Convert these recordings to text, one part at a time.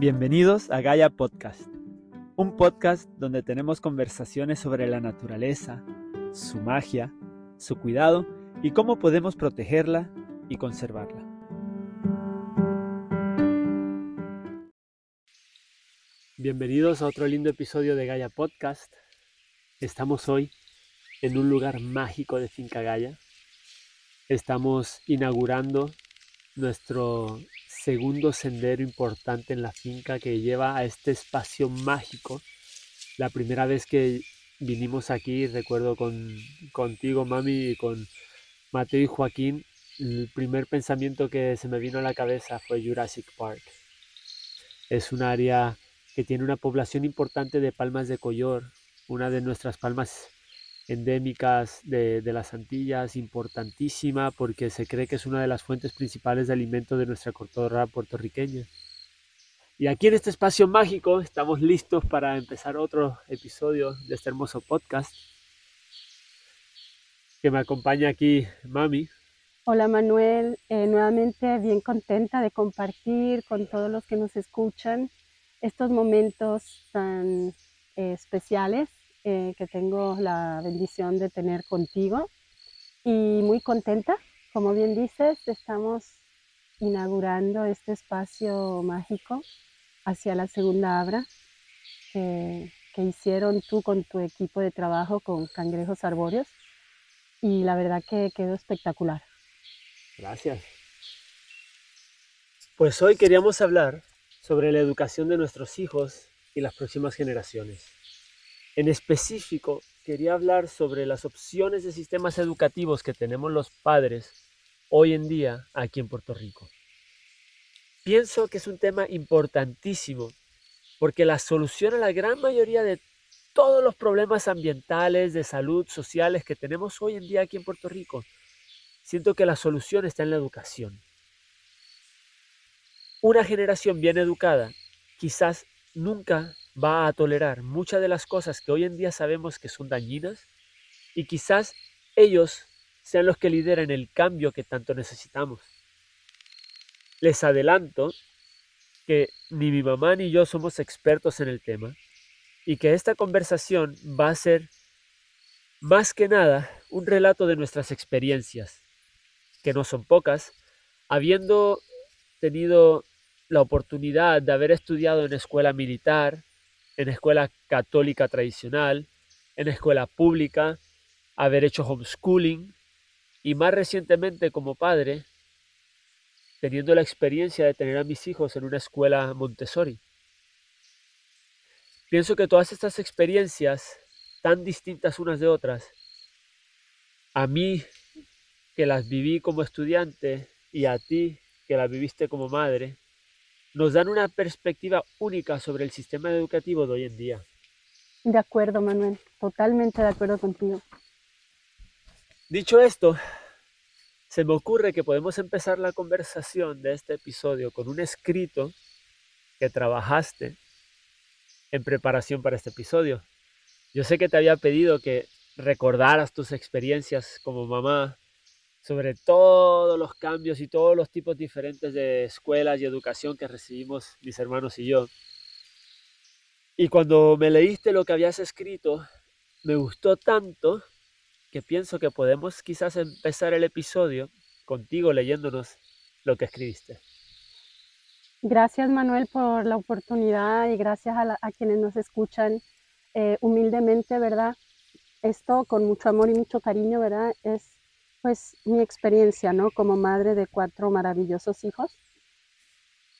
Bienvenidos a Gaia Podcast, un podcast donde tenemos conversaciones sobre la naturaleza, su magia, su cuidado y cómo podemos protegerla y conservarla. Bienvenidos a otro lindo episodio de Gaia Podcast. Estamos hoy en un lugar mágico de Finca Gaia. Estamos inaugurando nuestro segundo sendero importante en la finca que lleva a este espacio mágico. La primera vez que vinimos aquí, recuerdo con, contigo, mami, y con Mateo y Joaquín, el primer pensamiento que se me vino a la cabeza fue Jurassic Park. Es un área que tiene una población importante de palmas de collor, una de nuestras palmas endémicas de, las Antillas, importantísima porque se cree que es una de las fuentes principales de alimento de nuestra cotorra puertorriqueña. Y aquí en este espacio mágico estamos listos para empezar otro episodio de este hermoso podcast. Que me acompaña aquí Mami. Hola Manuel, eh, nuevamente bien contenta de compartir con todos los que nos escuchan estos momentos tan eh, especiales eh, que tengo la bendición de tener contigo y muy contenta. Como bien dices, estamos inaugurando este espacio mágico hacia la segunda abra que, que hicieron tú con tu equipo de trabajo con cangrejos arbóreos y la verdad que quedó espectacular. Gracias. Pues hoy queríamos hablar sobre la educación de nuestros hijos y las próximas generaciones. En específico, quería hablar sobre las opciones de sistemas educativos que tenemos los padres hoy en día aquí en Puerto Rico. Pienso que es un tema importantísimo porque la solución a la gran mayoría de todos los problemas ambientales, de salud, sociales que tenemos hoy en día aquí en Puerto Rico, siento que la solución está en la educación. Una generación bien educada quizás nunca va a tolerar muchas de las cosas que hoy en día sabemos que son dañinas y quizás ellos sean los que lideren el cambio que tanto necesitamos. Les adelanto que ni mi mamá ni yo somos expertos en el tema y que esta conversación va a ser más que nada un relato de nuestras experiencias, que no son pocas, habiendo tenido la oportunidad de haber estudiado en escuela militar, en escuela católica tradicional, en escuela pública, haber hecho homeschooling y más recientemente como padre, teniendo la experiencia de tener a mis hijos en una escuela Montessori. Pienso que todas estas experiencias, tan distintas unas de otras, a mí que las viví como estudiante y a ti que las viviste como madre, nos dan una perspectiva única sobre el sistema educativo de hoy en día. De acuerdo, Manuel, totalmente de acuerdo contigo. Dicho esto, se me ocurre que podemos empezar la conversación de este episodio con un escrito que trabajaste en preparación para este episodio. Yo sé que te había pedido que recordaras tus experiencias como mamá sobre todos los cambios y todos los tipos diferentes de escuelas y educación que recibimos mis hermanos y yo. Y cuando me leíste lo que habías escrito, me gustó tanto que pienso que podemos quizás empezar el episodio contigo leyéndonos lo que escribiste. Gracias Manuel por la oportunidad y gracias a, quienes nos escuchan eh, humildemente, ¿verdad? Esto con mucho amor y mucho cariño, ¿verdad? Es pues mi experiencia, ¿no? Como madre de cuatro maravillosos hijos.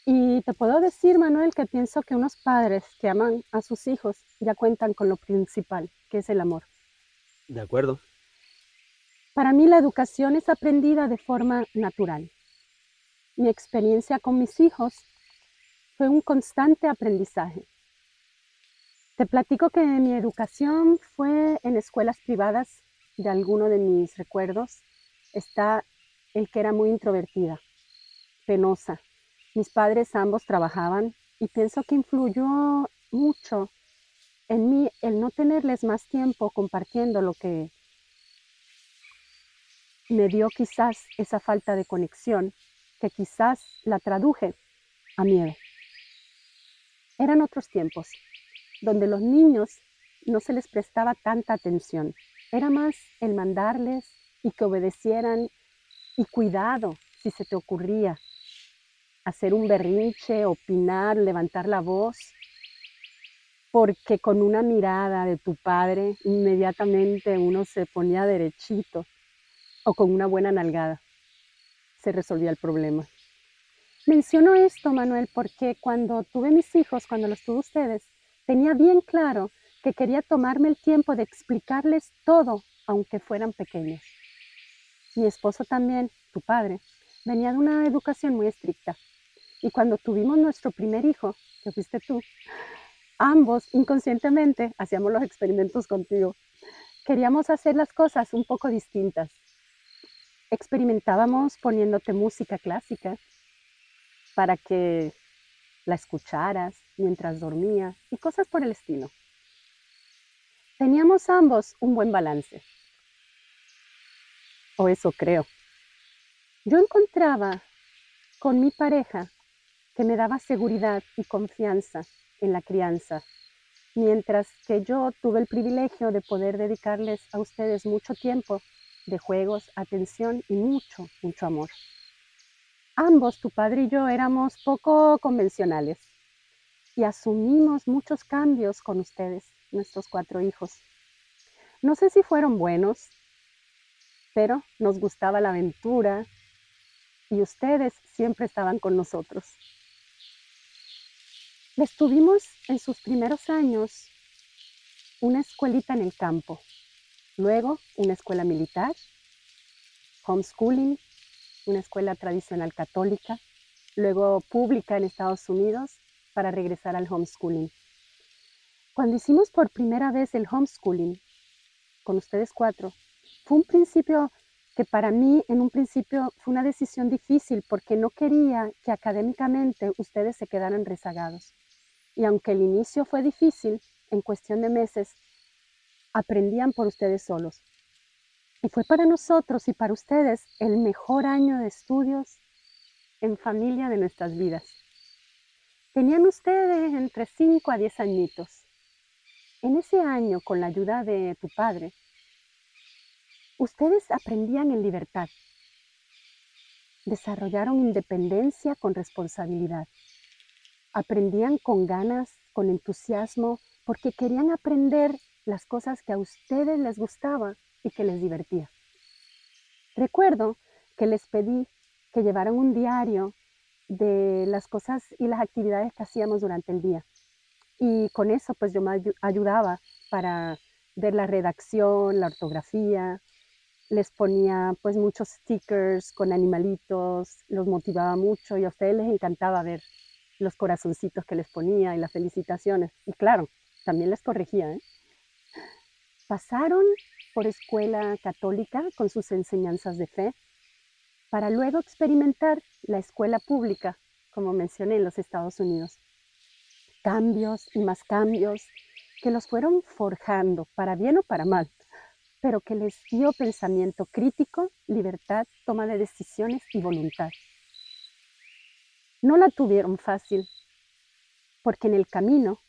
Y te puedo decir, Manuel, que pienso que unos padres que aman a sus hijos ya cuentan con lo principal, que es el amor. De acuerdo. Para mí la educación es aprendida de forma natural. Mi experiencia con mis hijos fue un constante aprendizaje. Te platico que mi educación fue en escuelas privadas de alguno de mis recuerdos está el que era muy introvertida, penosa. Mis padres ambos trabajaban y pienso que influyó mucho en mí el no tenerles más tiempo compartiendo lo que me dio quizás esa falta de conexión que quizás la traduje a miedo. Eran otros tiempos, donde los niños no se les prestaba tanta atención. Era más el mandarles y que obedecieran y cuidado si se te ocurría hacer un berrinche, opinar, levantar la voz, porque con una mirada de tu padre inmediatamente uno se ponía derechito o con una buena nalgada se resolvía el problema. Menciono esto, Manuel, porque cuando tuve mis hijos, cuando los tuve ustedes, tenía bien claro que quería tomarme el tiempo de explicarles todo, aunque fueran pequeños. Mi esposo también, tu padre, venía de una educación muy estricta. Y cuando tuvimos nuestro primer hijo, que fuiste tú, ambos inconscientemente hacíamos los experimentos contigo. Queríamos hacer las cosas un poco distintas. Experimentábamos poniéndote música clásica para que la escucharas mientras dormía y cosas por el estilo. Teníamos ambos un buen balance. O eso creo. Yo encontraba con mi pareja que me daba seguridad y confianza en la crianza, mientras que yo tuve el privilegio de poder dedicarles a ustedes mucho tiempo de juegos, atención y mucho, mucho amor. Ambos, tu padre y yo, éramos poco convencionales y asumimos muchos cambios con ustedes, nuestros cuatro hijos. No sé si fueron buenos, pero nos gustaba la aventura y ustedes siempre estaban con nosotros. Les tuvimos en sus primeros años una escuelita en el campo, luego una escuela militar, homeschooling, una escuela tradicional católica, luego pública en Estados Unidos para regresar al homeschooling. Cuando hicimos por primera vez el homeschooling con ustedes cuatro, fue un principio que para mí en un principio fue una decisión difícil porque no quería que académicamente ustedes se quedaran rezagados. Y aunque el inicio fue difícil, en cuestión de meses, aprendían por ustedes solos. Y fue para nosotros y para ustedes el mejor año de estudios en familia de nuestras vidas. Tenían ustedes entre 5 a 10 añitos. En ese año, con la ayuda de tu padre, ustedes aprendían en libertad. Desarrollaron independencia con responsabilidad aprendían con ganas, con entusiasmo, porque querían aprender las cosas que a ustedes les gustaba y que les divertía. Recuerdo que les pedí que llevaran un diario de las cosas y las actividades que hacíamos durante el día. Y con eso pues yo me ayudaba para ver la redacción, la ortografía, les ponía pues muchos stickers con animalitos, los motivaba mucho y a ustedes les encantaba ver los corazoncitos que les ponía y las felicitaciones. Y claro, también les corregía. ¿eh? Pasaron por escuela católica con sus enseñanzas de fe para luego experimentar la escuela pública, como mencioné en los Estados Unidos. Cambios y más cambios que los fueron forjando, para bien o para mal, pero que les dio pensamiento crítico, libertad, toma de decisiones y voluntad no la tuvieron fácil, porque en el camino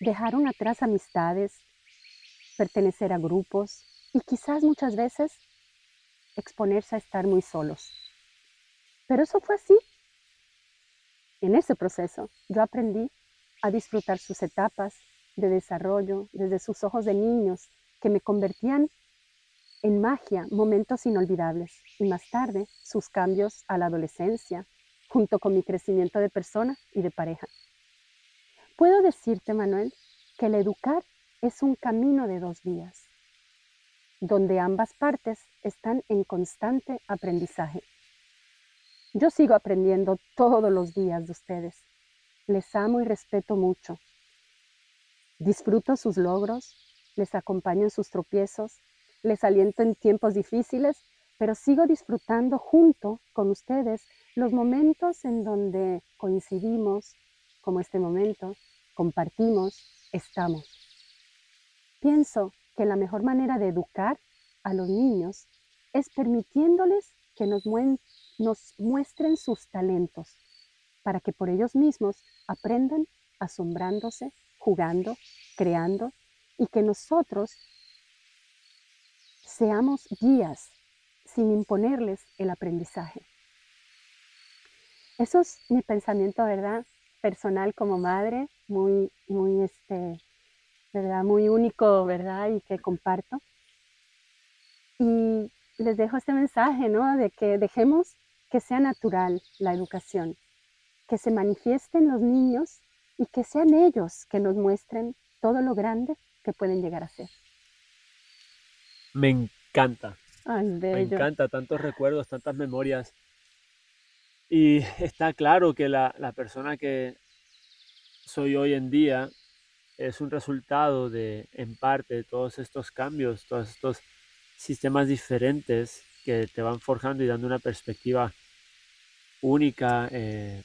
dejaron atrás amistades, pertenecer a grupos y quizás muchas veces exponerse a estar muy solos. Pero eso fue así. En ese proceso yo aprendí a disfrutar sus etapas de desarrollo desde sus ojos de niños que me convertían en magia, momentos inolvidables, y más tarde sus cambios a la adolescencia, junto con mi crecimiento de persona y de pareja. Puedo decirte, Manuel, que el educar es un camino de dos vías, donde ambas partes están en constante aprendizaje. Yo sigo aprendiendo todos los días de ustedes. Les amo y respeto mucho. Disfruto sus logros, les acompaño en sus tropiezos, les aliento en tiempos difíciles, pero sigo disfrutando junto con ustedes los momentos en donde coincidimos, como este momento, compartimos, estamos. Pienso que la mejor manera de educar a los niños es permitiéndoles que nos, muestren sus talentos para que por ellos mismos aprendan asombrándose, jugando, creando, y que nosotros seamos guías sin imponerles el aprendizaje. Eso es mi pensamiento, ¿verdad? Personal como madre, muy, muy, este, ¿verdad? Muy único, ¿verdad? Y que comparto. Y les dejo este mensaje, ¿no? De que dejemos que sea natural la educación, que se manifiesten los niños y que sean ellos que nos muestren todo lo grande que pueden llegar a ser. Me encanta. Ay, Me encanta, tantos recuerdos, tantas memorias. Y está claro que la, la persona que soy hoy en día es un resultado de, en parte, de todos estos cambios, todos estos sistemas diferentes que te van forjando y dando una perspectiva única. eh,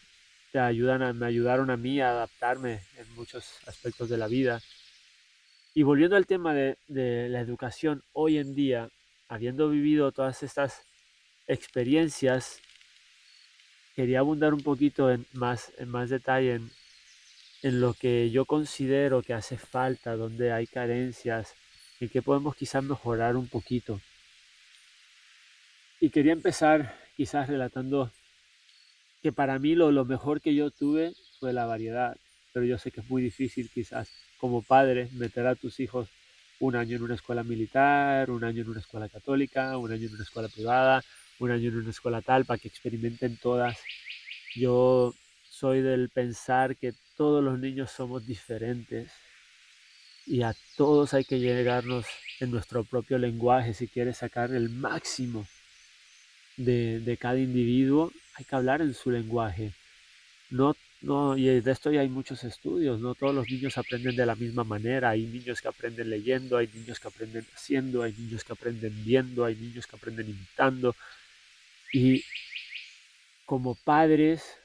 te ayudan a- me ayudaron a mí a adaptarme en muchos aspectos de la vida. Y volviendo al tema de, la educación, hoy en día, habiendo vivido todas estas experiencias, quería abundar un poquito en más, en más detalle en, en lo que yo considero que hace falta, donde hay carencias, y que podemos quizás mejorar un poquito. Y quería empezar quizás relatando que para mí lo, lo mejor que yo tuve fue la variedad, pero yo sé que es muy difícil quizás como padre meter a tus hijos un año en una escuela militar, un año en una escuela católica, un año en una escuela privada, un año en una escuela tal, para que experimenten todas. Yo soy del pensar que todos los niños somos diferentes y a todos hay que llegarnos en nuestro propio lenguaje si quieres sacar el máximo de, de cada individuo, hay que hablar en su lenguaje. No, no, y de esto ya hay muchos estudios, no todos los niños aprenden de la misma manera, hay niños que aprenden leyendo, hay niños que aprenden haciendo, hay niños que aprenden viendo, hay niños que aprenden imitando. Y como padres,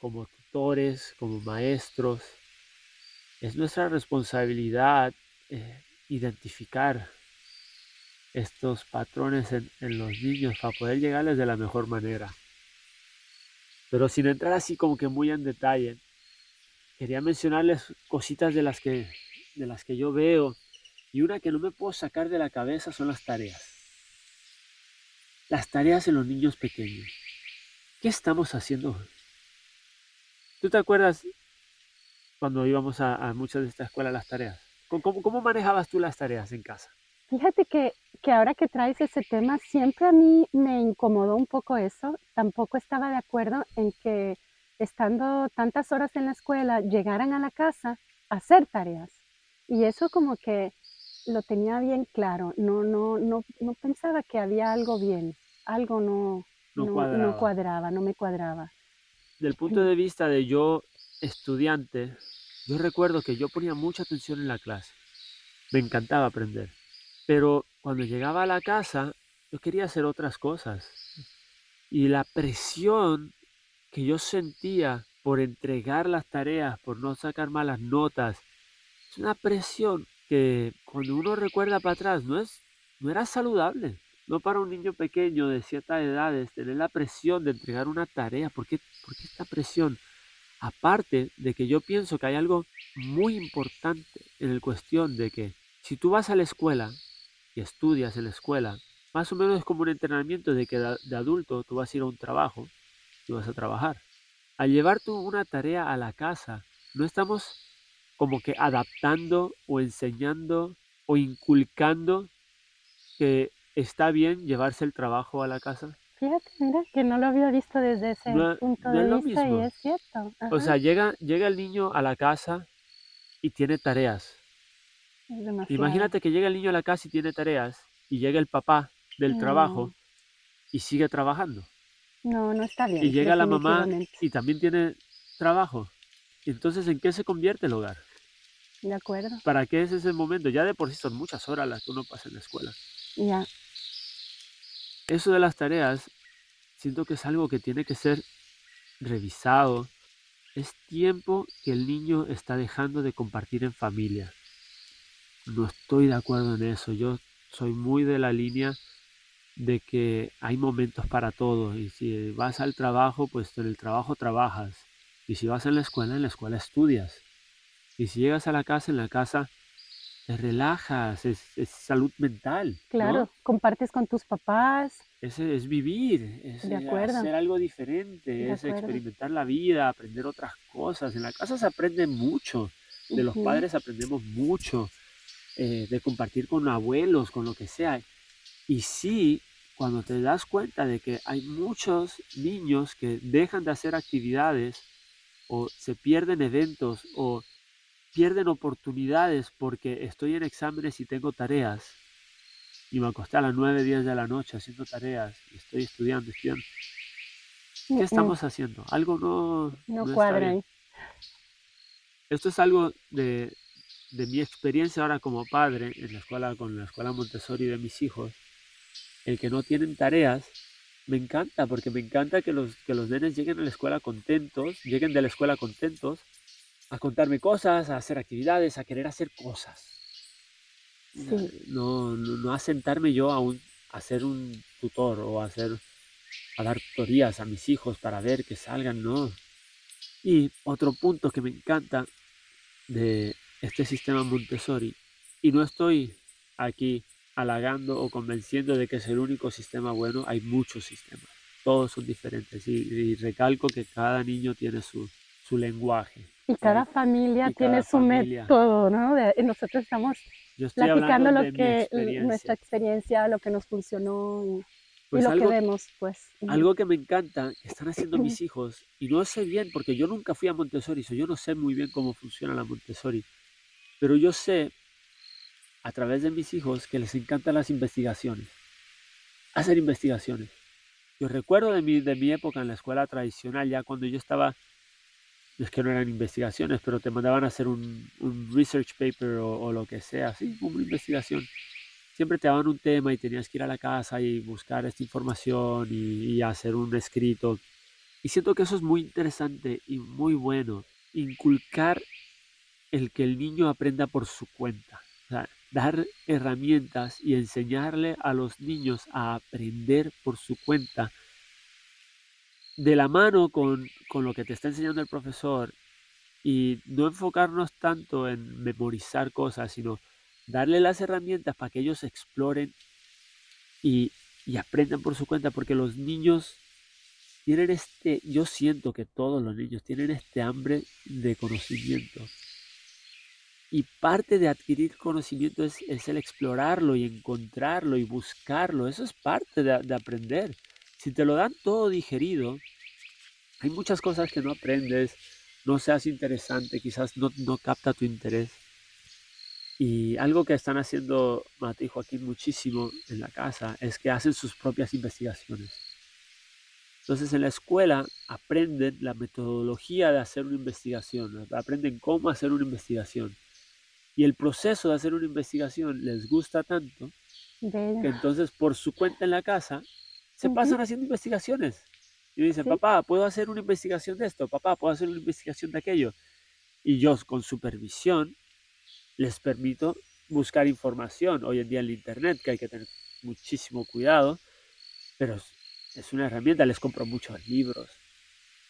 como tutores, como maestros, es nuestra responsabilidad eh, identificar estos patrones en, en los niños para poder llegarles de la mejor manera. Pero sin entrar así como que muy en detalle, quería mencionarles cositas de las que, de las que yo veo. Y una que no me puedo sacar de la cabeza son las tareas. Las tareas en los niños pequeños. ¿Qué estamos haciendo? ¿Tú te acuerdas cuando íbamos a, muchas de estas escuelas las tareas? ¿Cómo, cómo, cómo manejabas tú las tareas en casa? Fíjate que, que ahora que traes ese tema, siempre a mí me incomodó un poco eso. Tampoco estaba de acuerdo en que estando tantas horas en la escuela llegaran a la casa a hacer tareas. Y eso como que lo tenía bien claro. No, no, no, no pensaba que había algo bien. Algo no, No no, cuadraba. no cuadraba, no me cuadraba. Del punto de vista de yo estudiante, yo recuerdo que yo ponía mucha atención en la clase. Me encantaba aprender. Pero cuando llegaba a la casa, yo quería hacer otras cosas. Y la presión que yo sentía por entregar las tareas, por no sacar malas notas, es una presión que cuando uno recuerda para atrás no, es, no era saludable. No para un niño pequeño de ciertas edades tener la presión de entregar una tarea. ¿Por qué, por qué esta presión? Aparte de que yo pienso que hay algo muy importante en el cuestión de que si tú vas a la escuela y estudias en la escuela, más o menos es como un entrenamiento de que de adulto tú vas a ir a un trabajo y vas a trabajar. Al llevar tú una tarea a la casa, no estamos como que adaptando o enseñando o inculcando que está bien llevarse el trabajo a la casa. Fíjate, mira, que no lo había visto desde ese No- punto no de es lo vista y mismo. es cierto. O sea, llega, llega el niño a la casa y tiene tareas. Es demasiado. Imagínate que llega el niño a la casa y tiene tareas y llega el papá del trabajo y sigue trabajando. No, no está bien. Y llega la mamá y también tiene trabajo. Entonces, ¿en qué se convierte el hogar? De acuerdo. ¿Para qué es ese momento? Ya de por sí son muchas horas las que uno pasa en la escuela. Ya. Eso de las tareas, siento que es algo que tiene que ser revisado. Es tiempo que el niño está dejando de compartir en familia. No estoy de acuerdo en eso. Yo soy muy de la línea de que hay momentos para todo. Y si vas al trabajo, pues en el trabajo trabajas. Y si vas a la escuela, en la escuela estudias. Y si llegas a la casa, en la casa te relajas, es, salud mental. Claro, compartes con tus papás. Es, es vivir, es de hacer algo diferente, es experimentar la vida, aprender otras cosas. En la casa se aprende mucho, de los padres aprendemos mucho, eh, de compartir con abuelos, con lo que sea. Y sí, cuando te das cuenta de que hay muchos niños que dejan de hacer actividades o se pierden eventos o pierden oportunidades porque estoy en exámenes y tengo tareas y me acosté a las 9, 10 de la noche haciendo tareas y estoy estudiando, estudiando. ¿Qué estamos haciendo? Algo no, no, cuadra. Esto es algo de, de mi experiencia ahora como padre en la escuela, con la escuela Montessori de mis hijos el que no tienen tareas, me encanta, porque me encanta que los, que los nenes lleguen a la escuela contentos, lleguen de la escuela contentos, a contarme cosas, a hacer actividades, a querer hacer cosas. No, no, a sentarme yo a, un, a ser un tutor o a, hacer, a dar tutorías a mis hijos para ver que salgan, no. Y otro punto que me encanta de este sistema Montessori, y no estoy aquí halagando o convenciendo de que es el único sistema bueno, hay muchos sistemas. Todos son diferentes y, recalco que cada niño tiene su, su lenguaje. Y cada familia tiene su método, ¿no? nosotros estamos platicando lo que nuestra experiencia, lo que nos funcionó y, pues lo que vemos, pues. Algo que me encanta están haciendo mis hijos y no sé bien porque yo nunca fui a Montessori, yo no sé muy bien cómo funciona la Montessori, pero yo sé a través de mis hijos que les encantan las investigaciones, hacer investigaciones. Yo recuerdo de mi, de mi época en la escuela tradicional, ya cuando yo estaba, es que no eran investigaciones, pero te mandaban a hacer un, research paper o, lo que sea, así como una investigación. Siempre te daban un tema y tenías que ir a la casa y buscar esta información y, y hacer un escrito. Y siento que eso es muy interesante y muy bueno, inculcar el que el niño aprenda por su cuenta. O sea, dar herramientas y enseñarle a los niños a aprender por su cuenta, de la mano con, con, lo que te está enseñando el profesor y no enfocarnos tanto en memorizar cosas, sino darle las herramientas para que ellos exploren y, y aprendan por su cuenta, porque los niños tienen este, yo siento que todos los niños tienen este hambre de conocimiento. Y parte de adquirir conocimiento es, el explorarlo y encontrarlo y buscarlo. Eso es parte de, aprender. Si te lo dan todo digerido, hay muchas cosas que no aprendes, no seas interesante, quizás no, no capta tu interés. Y algo que están haciendo Mate y Joaquín muchísimo en la casa es que hacen sus propias investigaciones. Entonces en la escuela aprenden la metodología de hacer una investigación, aprenden cómo hacer una investigación y el proceso de hacer una investigación les gusta tanto que entonces por su cuenta en la casa se pasan haciendo investigaciones. Y dicen, papá, ¿puedo hacer una investigación de esto? Papá, ¿puedo hacer una investigación de aquello? Y yo con supervisión les permito buscar información. Hoy en día en el Internet, que hay que tener muchísimo cuidado, pero es una herramienta. Les compro muchos libros,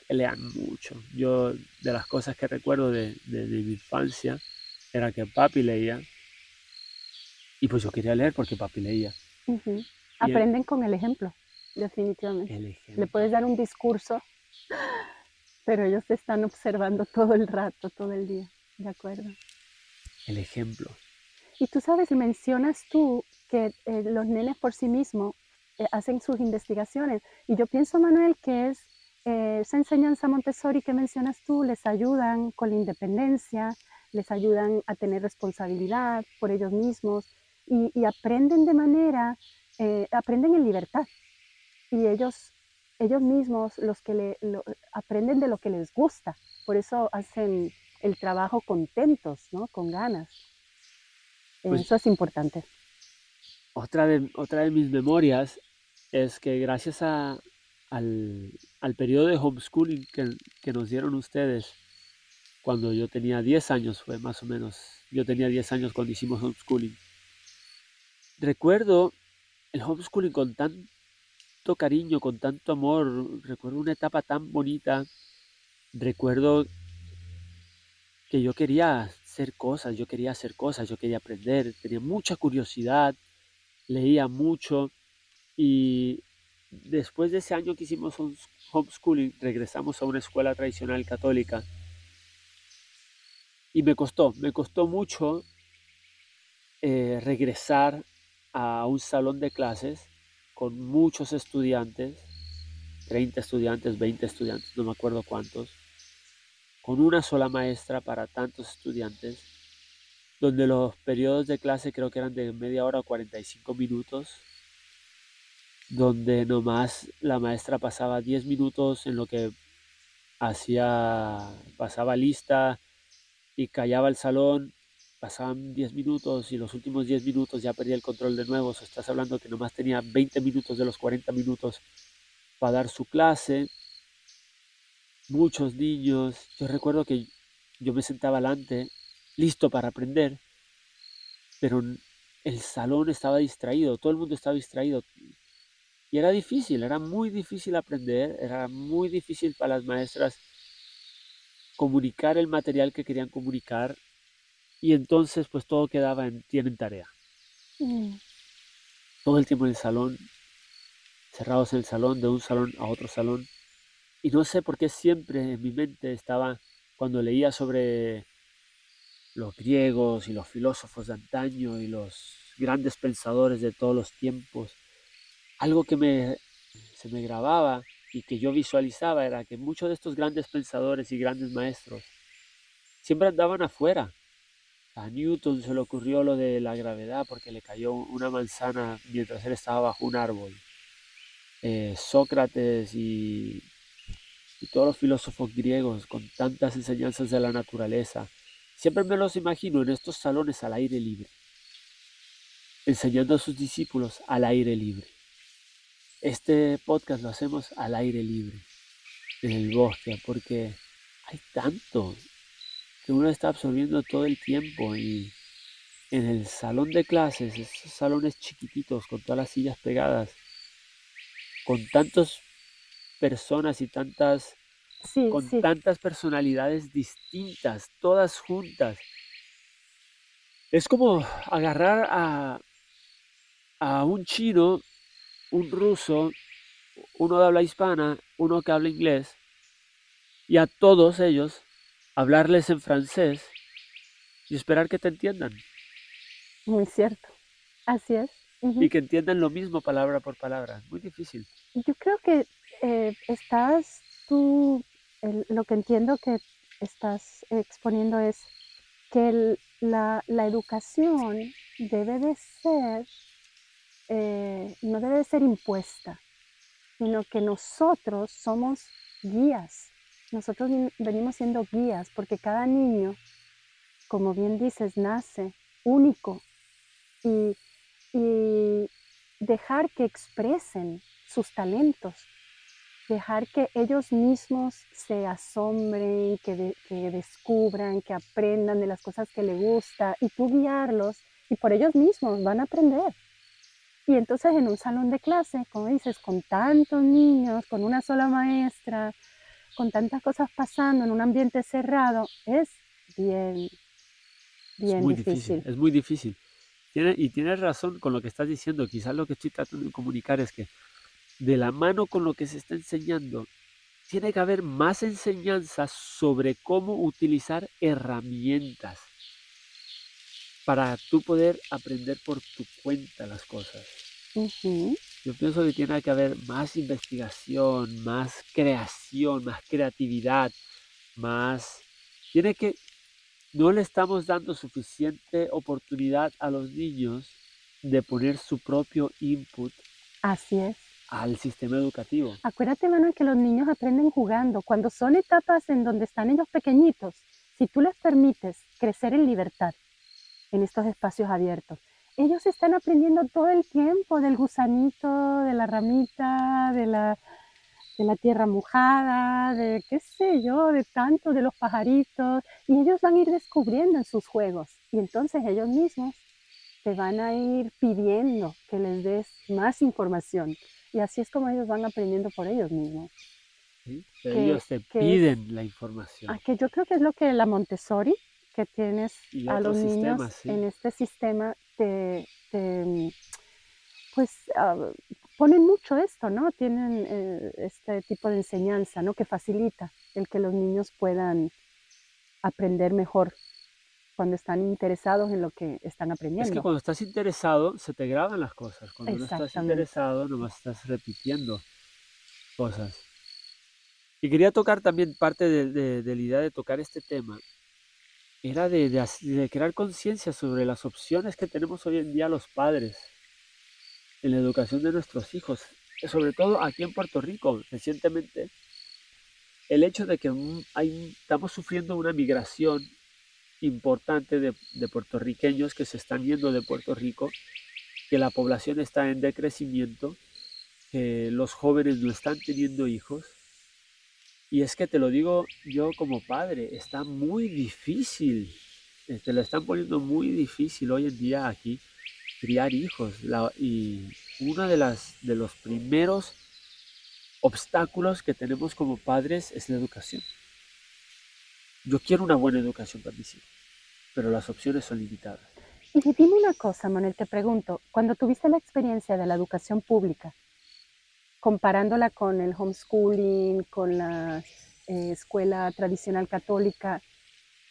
que lean mucho. Yo, de las cosas que recuerdo de, de mi infancia, era que papi leía y pues yo quería leer porque papi leía. Aprenden con el ejemplo, definitivamente. Le puedes dar un discurso, pero ellos te están observando todo el rato, todo el día, ¿de acuerdo? El ejemplo. Y tú sabes, mencionas tú que eh, los nenes por sí mismos eh, hacen sus investigaciones. Y yo pienso, Manuel, que es eh, esa enseñanza Montessori que mencionas tú, les ayudan con la independencia, les ayudan a tener responsabilidad por ellos mismos y, aprenden de manera, eh, aprenden en libertad. Y ellos, ellos mismos los que le, aprenden de lo que les gusta. Por eso hacen el trabajo contentos, ¿no? Con ganas. Pues eso es importante. Otra de, otra de mis memorias es que gracias a, al, al periodo de homeschooling que, que nos dieron ustedes, cuando yo tenía 10 años, fue más o menos. Yo tenía 10 años cuando hicimos homeschooling. Recuerdo el homeschooling con tanto cariño, con tanto amor. Recuerdo una etapa tan bonita. Recuerdo que yo quería hacer cosas, yo quería hacer cosas, yo quería aprender, tenía mucha curiosidad, leía mucho y después de ese año que hicimos homeschooling, regresamos a una escuela tradicional católica y me costó, me costó mucho eh, regresar a un salón de clases con muchos estudiantes, 30 estudiantes, 20 estudiantes, no me acuerdo cuántos, con una sola maestra para tantos estudiantes, donde los periodos de clase creo que eran de media hora o 45 minutos, donde nomás la maestra pasaba 10 minutos en lo que hacía, pasaba lista y callaba el salón, pasaban 10 minutos y los últimos 10 minutos ya perdía el control de nuevo, o estás hablando que nomás tenía 20 minutos de los 40 minutos para dar su clase, muchos niños, yo recuerdo que yo me sentaba adelante, listo para aprender, pero el salón estaba distraído, todo el mundo estaba distraído, y era difícil, era muy difícil aprender, era muy difícil para las maestras comunicar el material que querían comunicar y entonces pues todo quedaba en tienen tarea. Mm. Todo el tiempo en el salón, cerrados en el salón, de un salón a otro salón. Y no sé por qué siempre en mi mente estaba, cuando leía sobre los griegos y los filósofos de antaño y los grandes pensadores de todos los tiempos, algo que me, se me grababa y que yo visualizaba era que muchos de estos grandes pensadores y grandes maestros siempre andaban afuera. A Newton se le ocurrió lo de la gravedad porque le cayó una manzana mientras él estaba bajo un árbol. Eh, Sócrates y, y todos los filósofos griegos con tantas enseñanzas de la naturaleza, siempre me los imagino en estos salones al aire libre, enseñando a sus discípulos al aire libre. Este podcast lo hacemos al aire libre, en el bosque, porque hay tanto que uno está absorbiendo todo el tiempo y en el salón de clases, esos salones chiquititos con todas las sillas pegadas, con tantas personas y tantas con tantas personalidades distintas, todas juntas. Es como agarrar a, a un chino un ruso, uno de habla hispana, uno que habla inglés, y a todos ellos hablarles en francés y esperar que te entiendan. Muy cierto, así es. Y que entiendan lo mismo palabra por palabra. Muy difícil. Yo creo que eh, estás tú, lo que entiendo que estás exponiendo es que la, la educación debe de ser eh, no debe ser impuesta, sino que nosotros somos guías. Nosotros venimos siendo guías porque cada niño, como bien dices, nace único y, dejar que expresen sus talentos, dejar que ellos mismos se asombren, que, que, descubran, que aprendan de las cosas que les gusta y tú guiarlos y por ellos mismos van a aprender. Y entonces en un salón de clase, como dices, con tantos niños, con una sola maestra, con tantas cosas pasando en un ambiente cerrado, es bien, bien muy difícil. Es muy difícil. y tienes razón con lo que estás diciendo. Quizás lo que estoy tratando de comunicar es que de la mano con lo que se está enseñando, tiene que haber más enseñanzas sobre cómo utilizar herramientas para tú poder aprender por tu cuenta las cosas. Yo pienso que tiene que haber más investigación, más creación, más creatividad, más... Tiene que... No le estamos dando suficiente oportunidad a los niños de poner su propio input. Así es. Al sistema educativo. Acuérdate, Manuel, que los niños aprenden jugando. Cuando son etapas en donde están ellos pequeñitos, si tú les permites crecer en libertad, en estos espacios abiertos. Ellos están aprendiendo todo el tiempo del gusanito, de la ramita, de la, de la tierra mojada, de qué sé yo, de tanto, de los pajaritos, y ellos van a ir descubriendo en sus juegos. Y entonces ellos mismos te van a ir pidiendo que les des más información. Y así es como ellos van aprendiendo por ellos mismos. ellos te piden la información. Ah, que yo creo que es lo que la Montessori, que tienes a los niños en este sistema, te, pues ah, ponen mucho esto, ¿no? Tienen eh, este tipo de enseñanza, ¿no? Que facilita el que los niños puedan aprender mejor cuando están interesados en lo que están aprendiendo. Es que cuando estás interesado, se te graban las cosas. Cuando no estás interesado, nomás estás repitiendo cosas. Y quería tocar también parte de, la idea de tocar este tema, era de, crear conciencia sobre las opciones que tenemos hoy en día los padres en la educación de nuestros hijos, sobre todo aquí en Puerto Rico recientemente, el hecho de que estamos sufriendo una migración importante de, de, puertorriqueños que se están yendo de Puerto Rico, que la población está en decrecimiento, que los jóvenes no están teniendo hijos. Y es que te lo digo yo como padre, está muy difícil, eh, te lo están poniendo muy difícil hoy en día aquí criar hijos. y uno de, las, de los primeros obstáculos que tenemos como padres es la educación. Yo quiero una buena educación para mis hijos, pero las opciones son limitadas. Y dime una cosa, Manuel, te pregunto, cuando tuviste la experiencia de la educación pública, comparándola con el homeschooling, con la eh, escuela tradicional católica,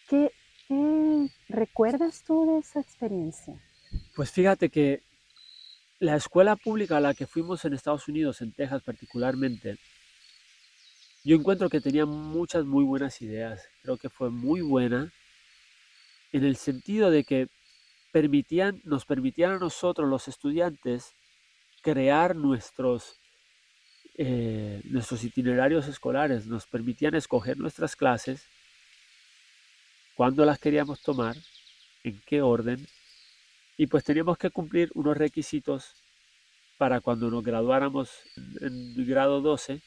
¿qué, ¿qué recuerdas tú de esa experiencia? Pues fíjate que la escuela pública a la que fuimos en Estados Unidos, en Texas particularmente, yo encuentro que tenía muchas muy buenas ideas. Creo que fue muy buena en el sentido de que permitían, nos permitían a nosotros, los estudiantes, crear nuestros, eh, nuestros itinerarios escolares, nos permitían escoger nuestras clases, cuándo las queríamos tomar, en qué orden, y pues teníamos que cumplir unos requisitos para cuando nos graduáramos en grado 12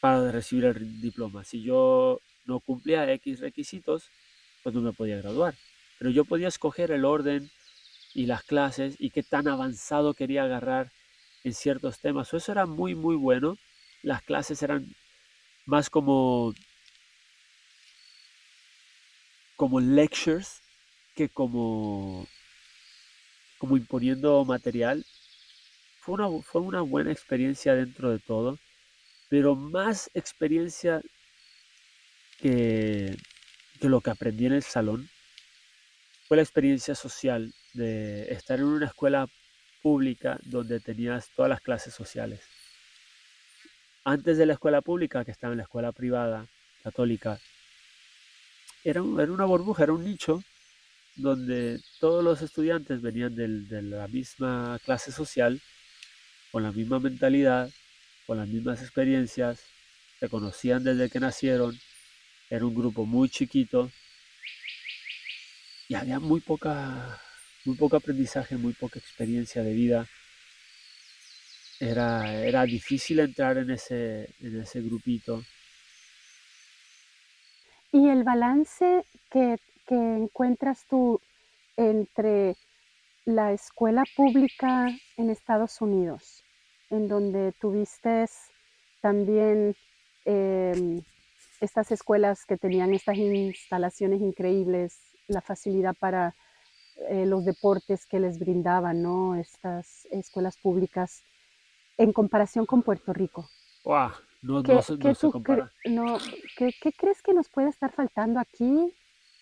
para recibir el diploma. Si yo no cumplía X requisitos, pues no me podía graduar. Pero yo podía escoger el orden y las clases y qué tan avanzado quería agarrar en ciertos temas. Eso era muy, muy bueno. Las clases eran más como, como lectures que como, como imponiendo material. Fue una, fue una buena experiencia dentro de todo, pero más experiencia que, que lo que aprendí en el salón fue la experiencia social de estar en una escuela pública donde tenías todas las clases sociales. Antes de la escuela pública, que estaba en la escuela privada, católica, era, una burbuja, era un nicho donde todos los estudiantes venían de la misma clase social, con la misma mentalidad, con las mismas experiencias, se conocían desde que nacieron, era un grupo muy chiquito y había muy poca muy poco aprendizaje, muy poca experiencia de vida. Era, era difícil entrar en ese, en ese grupito. Y el balance que encuentras tú entre la escuela pública en Estados Unidos, en donde tuviste también em, estas escuelas que tenían estas instalaciones increíbles, la facilidad para eh, los deportes que les brindaban, ¿no? Estas escuelas públicas en comparación con Puerto Rico. Wow, no, ¿Qué, se compara. ¿Qué crees que nos puede estar faltando aquí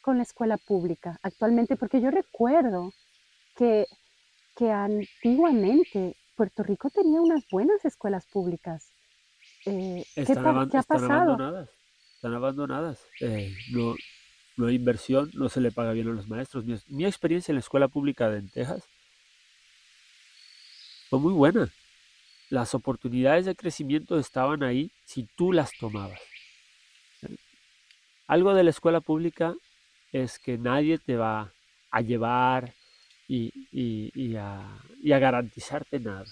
con la escuela pública actualmente? Porque yo recuerdo que, que antiguamente Puerto Rico tenía unas buenas escuelas públicas. Eh, están, ¿qué, ha pasado? abandonadas. Están abandonadas. Eh, no, no, hay inversión, no se le paga bien a los maestros. Mi, experiencia en la escuela pública de Texas fue muy buena. Las oportunidades de crecimiento estaban ahí si tú las tomabas. Algo de la escuela pública es que nadie te va a llevar y, a, garantizarte nada.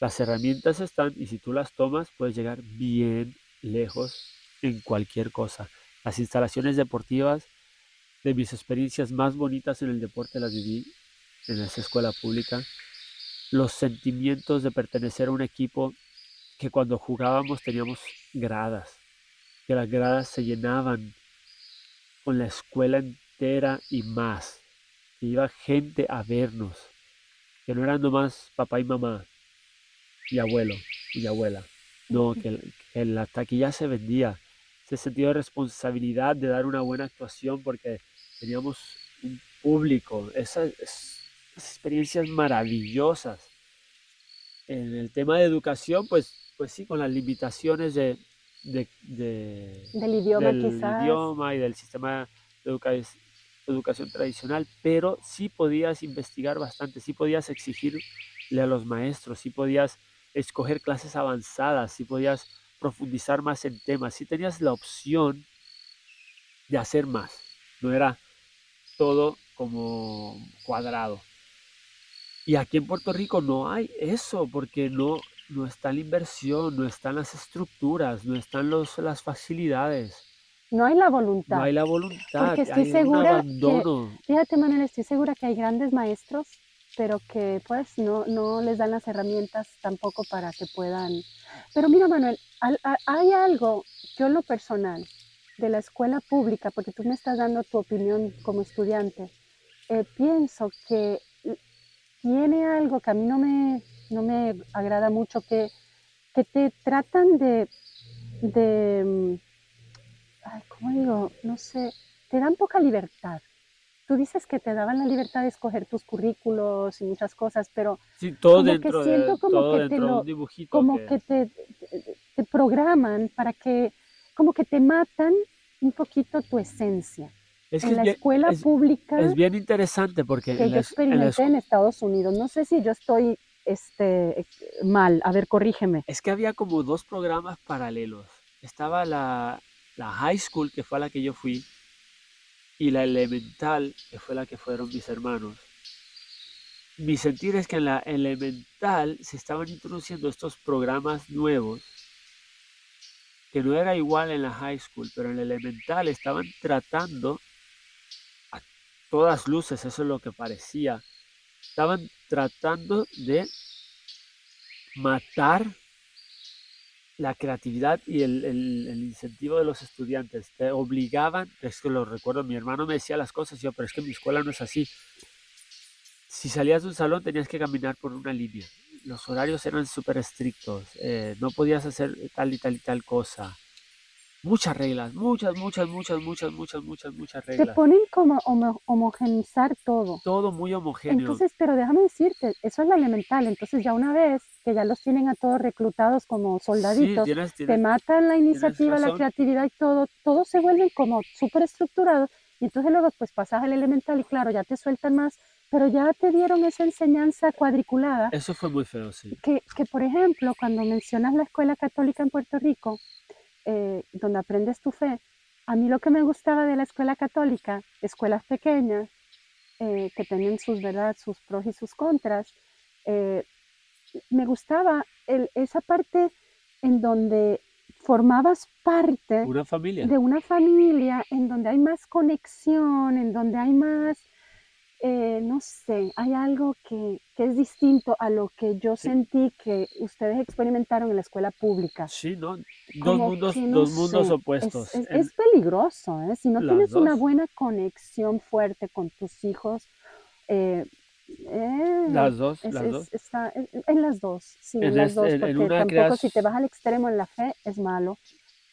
Las herramientas están y si tú las tomas puedes llegar bien lejos en cualquier cosa. Las instalaciones deportivas de mis experiencias más bonitas en el deporte las viví en esa escuela pública. Los sentimientos de pertenecer a un equipo que cuando jugábamos teníamos gradas, que las gradas se llenaban con la escuela entera y más, que iba gente a vernos, que no eran nomás papá y mamá y abuelo y abuela, no, que, que la taquilla se vendía, ese sentido de responsabilidad de dar una buena actuación porque teníamos un público, esas, esas experiencias maravillosas. En el tema de educación, pues, pues sí, con las limitaciones de, de- de- Del idioma del quizás. idioma y del sistema de educa- educación tradicional, pero sí podías investigar bastante, sí podías exigirle a los maestros, sí podías escoger clases avanzadas, sí podías profundizar más en temas, sí tenías la opción de hacer más, no era todo como cuadrado. Y aquí en Puerto Rico no hay eso, porque no, no está la inversión, no están las estructuras, no están los, las facilidades. No hay la voluntad. No hay la voluntad, Porque estoy hay segura un que- abandono. Fíjate, Manuel, estoy segura que hay grandes maestros, pero que pues no, no les dan las herramientas tampoco para que puedan. Pero mira, Manuel, al- a- hay algo, yo lo personal, de la escuela pública, porque tú me estás dando tu opinión como estudiante, eh, pienso que tiene algo que a mí no me, no me agrada mucho, que, que te tratan de, de, mm, ay, ¿cómo digo? No sé, te dan poca libertad. Tú dices que te daban la libertad de escoger tus currículos y muchas cosas, pero Sí, todo como que dentro de, siento como todo que te lo- dibujito como que- que te, programan para que, como que te matan un poquito tu esencia. es que En es la bien, escuela es- pública es bien interesante porque que en yo la, es- en la experimenté en Estados Unidos, no sé si yo estoy este, mal, a ver, corrígeme. es que había como dos programas paralelos. Estaba la, la high school, que fue a la que yo fui, y la elemental, que fue la que fueron mis hermanos. Mi sentir es que en la elemental se estaban introduciendo estos programas nuevos, que no era igual en la high school, pero en la elemental estaban tratando a todas luces, eso es lo que parecía, estaban tratando de matar la creatividad y el, el- incentivo de los estudiantes. Te obligaban, es que lo recuerdo, mi hermano me decía las cosas, yo, pero es que mi escuela no es así. Si salías de un salón tenías que caminar por una línea. Los horarios eran súper estrictos. eh, no podías hacer tal y tal y tal cosa. Muchas reglas, muchas, muchas, muchas, muchas, muchas, muchas, muchas Te reglas. ponen como homo- homogenizar todo. Todo muy homogéneo. Entonces, pero déjame decirte, eso es la elemental. Entonces, ya una vez que ya los tienen a todos reclutados como Sí, soldaditos, tienes, te tienes- matan la iniciativa, la creatividad y todo, todos se vuelven como súper estructurados y entonces luego pues pasas al elemental y claro, ya te sueltan más, pero ya te dieron esa enseñanza cuadriculada Eso fue muy feo, sí. que, que, por ejemplo, cuando mencionas la escuela católica en Puerto Rico, eh, donde aprendes tu fe, a mí lo que me gustaba de la escuela católica, escuelas pequeñas, eh, que tenían sus, ¿verdad? sus pros y sus contras, eh, me gustaba el- esa parte en donde formabas parte Una familia. de una familia, en donde hay más conexión, en donde hay más, eh, no sé, hay algo que, que es distinto a lo que yo Sí. sentí que ustedes experimentaron en la escuela pública. Sí, ¿no? Dos mundos, no dos mundos sé, opuestos. Es, es- En- es peligroso, ¿eh? Si no Las tienes una buena conexión fuerte con tus hijos, eh, eh, las dos, es- las es- dos. está- en- en las dos, sí, en, En las es- dos, porque tampoco creas- si te vas al extremo en la fe es malo,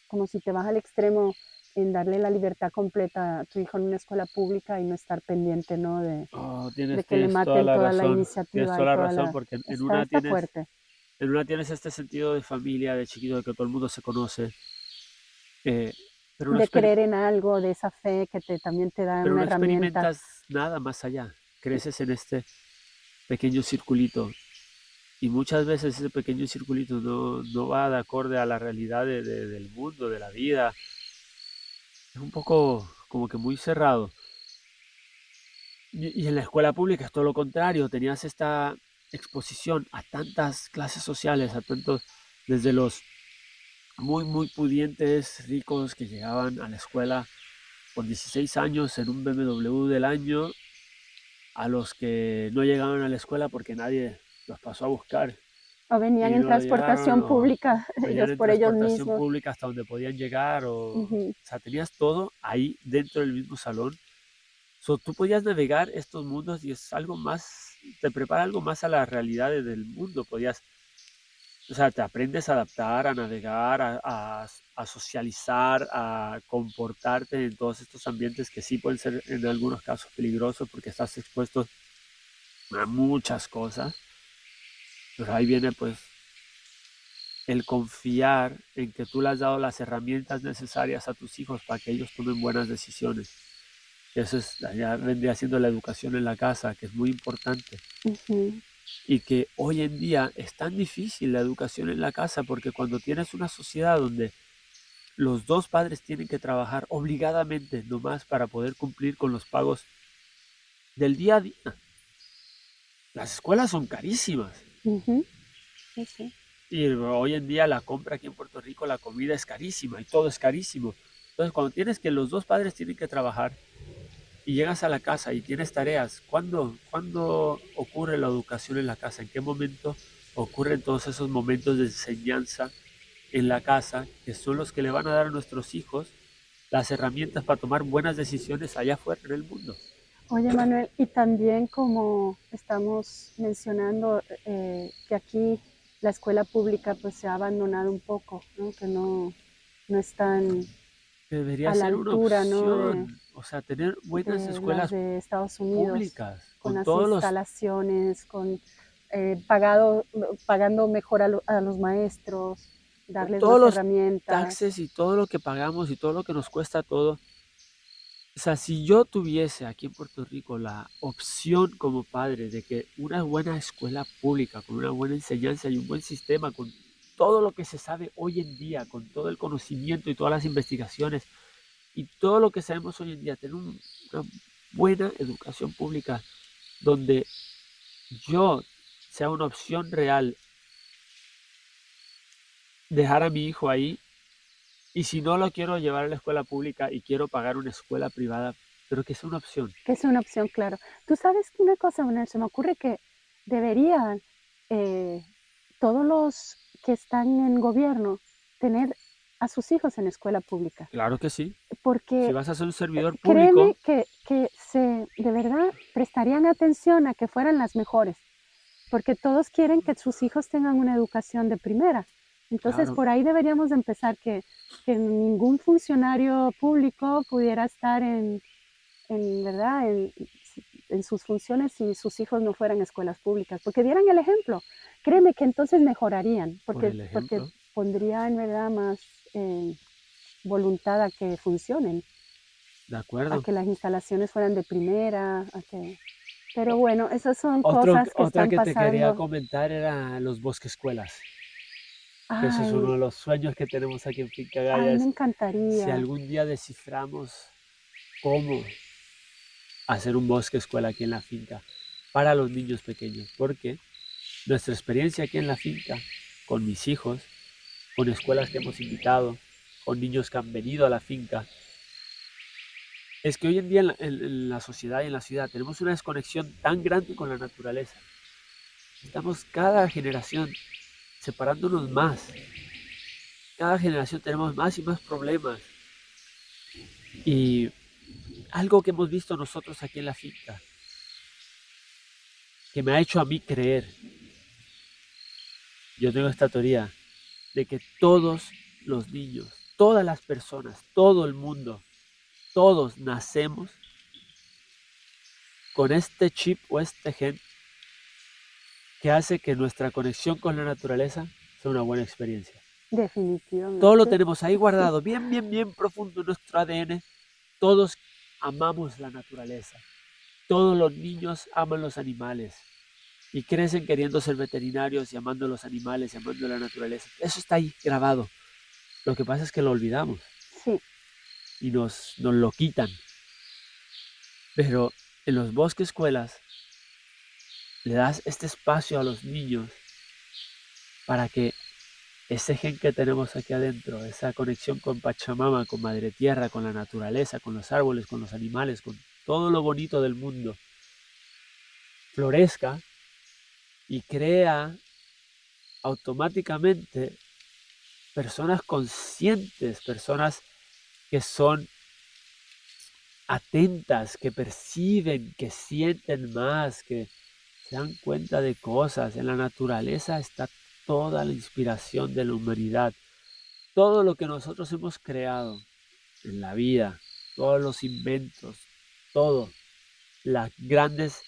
como si te vas al extremo en darle la libertad completa a tu hijo en una escuela pública y no estar pendiente, ¿no? De, Oh, tienes, de que le maten toda la toda la razón. iniciativa Tienes toda la toda razón la- porque en, está, una tienes, fuerte. en una tienes este sentido de familia, de chiquito, de que todo el mundo se conoce. eh, pero De creer en algo, de esa fe que te, también te da pero una no herramienta. experimentas nada más allá. Creces en este pequeño circulito. Y muchas veces ese pequeño circulito no, no va de acorde a la realidad de- de- del mundo, de la vida. Es un poco como que muy cerrado. Y, en la escuela pública es todo lo contrario. Tenías esta exposición a tantas clases sociales, a tantos, desde los muy, muy pudientes, ricos que llegaban a la escuela con 16 años en un BMW del año, a los que no llegaban a la escuela porque nadie los pasó a buscar O venían en transportación llegaron, pública, ellos por ellos transportación mismos. pública hasta donde podían llegar, o, Ujú, o sea, tenías todo ahí dentro del mismo salón. So, tú podías navegar estos mundos y es algo más, te prepara algo más a las realidades del mundo. Podías, o sea, te aprendes a adaptar, a navegar, a, a- a socializar, a comportarte en todos estos ambientes que sí pueden ser en algunos casos peligrosos porque estás expuesto a muchas cosas. Pero ahí viene pues el confiar en que tú le has dado las herramientas necesarias a tus hijos para que ellos tomen buenas decisiones. Eso es, ya vendría siendo la educación en la casa, que es muy importante. Y que hoy en día es tan difícil la educación en la casa porque cuando tienes una sociedad donde los dos padres tienen que trabajar obligadamente nomás para poder cumplir con los pagos del día a día. Las escuelas son carísimas. Ujú. Sí, sí. Y hoy en día la compra aquí en Puerto Rico, la comida es carísima y todo es carísimo. Entonces, cuando tienes que los dos padres tienen que trabajar y llegas a la casa y tienes tareas, ¿cuándo, ¿cuándo ocurre la educación en la casa? ¿En qué momento ocurren todos esos momentos de enseñanza en la casa que son los que le van a dar a nuestros hijos las herramientas para tomar buenas decisiones allá afuera en el mundo? Oye, Manuel, y también como estamos mencionando eh, que aquí la escuela pública pues se ha abandonado un poco, ¿no? Que no, no están Debería a la ser una altura, ¿no? o sea, tener buenas de escuelas de Estados Unidos, públicas con con las todos los instalaciones, con eh, pagado, pagando mejor a, lo- a los maestros, darles todos las los herramientas. taxes y todo lo que pagamos y todo lo que nos cuesta todo. O sea, si yo tuviese aquí en Puerto Rico la opción como padre de que una buena escuela pública, con una buena enseñanza y un buen sistema, con todo lo que se sabe hoy en día, con todo el conocimiento y todas las investigaciones y todo lo que sabemos hoy en día, tener un- una buena educación pública donde yo sea una opción real dejar a mi hijo ahí y si no lo quiero llevar a la escuela pública y quiero pagar una escuela privada, pero que sea una opción. que es una opción, claro. Tú sabes que una cosa, Manuel, se me ocurre que deberían eh, todos los que están en gobierno tener a sus hijos en escuela pública, Claro que sí. Si porque vas a ser un servidor créeme público, que, que se de verdad prestarían atención a que fueran las mejores, porque todos quieren que sus hijos tengan una educación de primera. Entonces, Claro. por ahí deberíamos de empezar que, que ningún funcionario público pudiera estar en, en verdad, en, en sus funciones si sus hijos no fueran a escuelas públicas, porque dieran el ejemplo. Créeme que entonces mejorarían, por porque, porque pondría en verdad más eh, voluntad a que funcionen, de a acuerdo. que las instalaciones fueran de primera, a que... Pero bueno, esas son Otro, cosas que otra están que te quería comentar era los bosques escuelas. Eso es Ay, uno de los sueños que tenemos aquí en Finca Gaya. ay, me es si encantaría. algún día desciframos cómo hacer un bosque escuela aquí en la finca para los niños pequeños, porque nuestra experiencia aquí en la finca, con mis hijos, con escuelas que hemos invitado, con niños que han venido a la finca, es que hoy en día en la, en- en la sociedad y en la ciudad tenemos una desconexión tan grande con la naturaleza. Estamos cada generación separándonos más. Cada generación tenemos más y más problemas. Y algo que hemos visto nosotros aquí en la finca, que me ha hecho a mí creer, yo tengo esta teoría, de que todos los niños, todas las personas, todo el mundo, todos nacemos con este chip o este gen que hace que nuestra conexión con la naturaleza sea una buena experiencia. Definitivamente. Todo lo tenemos ahí guardado, bien, bien, bien profundo en nuestro ADN. Todos amamos la naturaleza. Todos los niños aman los animales y crecen queriendo ser veterinarios y amando los animales y amando la naturaleza. Eso está ahí grabado. Lo que pasa es que lo olvidamos Sí, y nos, nos lo quitan. Pero en los bosques escuelas le das este espacio a los niños para que ese gen que tenemos aquí adentro, esa conexión con Pachamama, con Madre Tierra, con la naturaleza, con los árboles, con los animales, con todo lo bonito del mundo, florezca y crea automáticamente personas conscientes, personas que son atentas, que perciben, que sienten más, que se dan cuenta de cosas. En la naturaleza está toda la inspiración de la humanidad. Todo lo que nosotros hemos creado en la vida, todos los inventos, todo, los grandes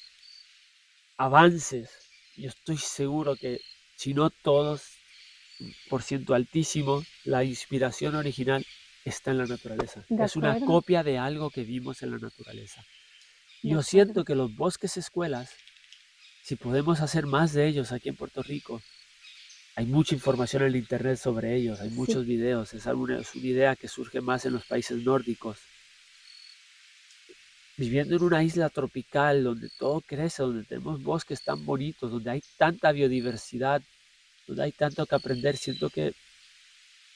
avances. Yo estoy seguro que si no todos, por ciento altísimo, la inspiración original está en la naturaleza. es una copia de algo que vimos en la naturaleza. Yo siento que los bosques escuelas, si podemos hacer más de ellos aquí en Puerto Rico, hay mucha información en el internet sobre ellos, hay muchos videos, es, es una idea que surge más en los países nórdicos. Viviendo en una isla tropical donde todo crece, donde tenemos bosques tan bonitos, donde hay tanta biodiversidad, donde hay tanto que aprender, siento que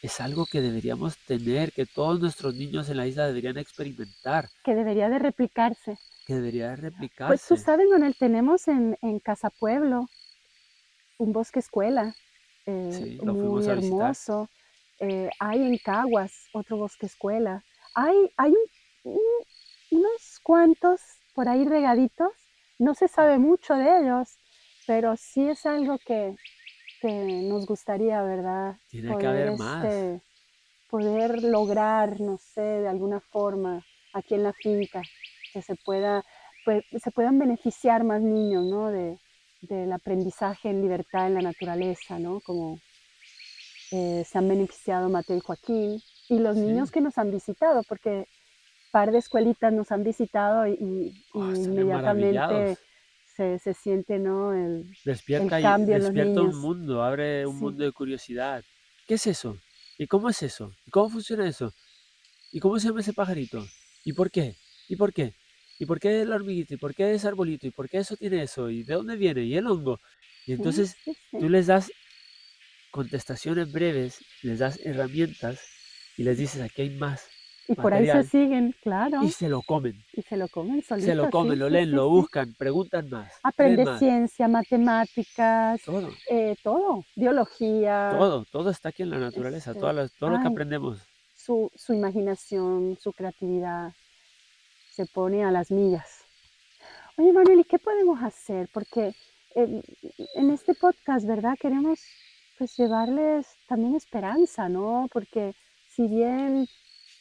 es algo que deberíamos tener, que todos nuestros niños en la isla deberían experimentar. Que debería de replicarse. Que debería de replicarse. Pues tú sabes, Manuel, tenemos en, en Casa Pueblo un bosque escuela eh, muy hermoso. Eh, hay en Caguas otro bosque escuela. Hay, hay unos cuantos por ahí regaditos. No se sabe mucho de ellos, pero sí es algo que, que nos gustaría, ¿verdad? Tiene que haber más. Este, poder lograr, no sé, de alguna forma aquí en la finca, que se pueda, pues, se puedan beneficiar más niños, ¿no? De, del aprendizaje en libertad en la naturaleza, ¿no? Como eh, se han beneficiado Mateo y Joaquín y los niños que nos han visitado, porque par de escuelitas nos han visitado y, oh, inmediatamente se, se, siente ¿no? el, despierta el cambio despierta un mundo, abre un mundo de curiosidad. ¿Qué es eso? ¿Y cómo es eso? ¿Y cómo funciona eso? ¿Y cómo se llama ese pajarito? ¿Y por qué? ¿Y por qué? ¿Y por qué el hormiguito? ¿Y por qué ese arbolito? ¿Y por qué eso tiene eso? ¿Y de dónde viene? ¿Y el hongo? Y entonces tú les das contestaciones breves, les das herramientas y les dices, aquí hay más. Y por ahí se siguen, claro. Y se lo comen. Y se lo comen solitos. Se lo comen, lo leen, lo buscan, preguntan más. Aprende ciencia, matemáticas. Todo. Eh, todo. Biología. Todo, todo está aquí en la naturaleza, todo, lo, todo lo que aprendemos. Su, su imaginación, su creatividad se pone a las millas. Oye, Manuel, ¿y qué podemos hacer? Porque en este podcast, ¿verdad? Queremos pues llevarles también esperanza, ¿no? Porque si bien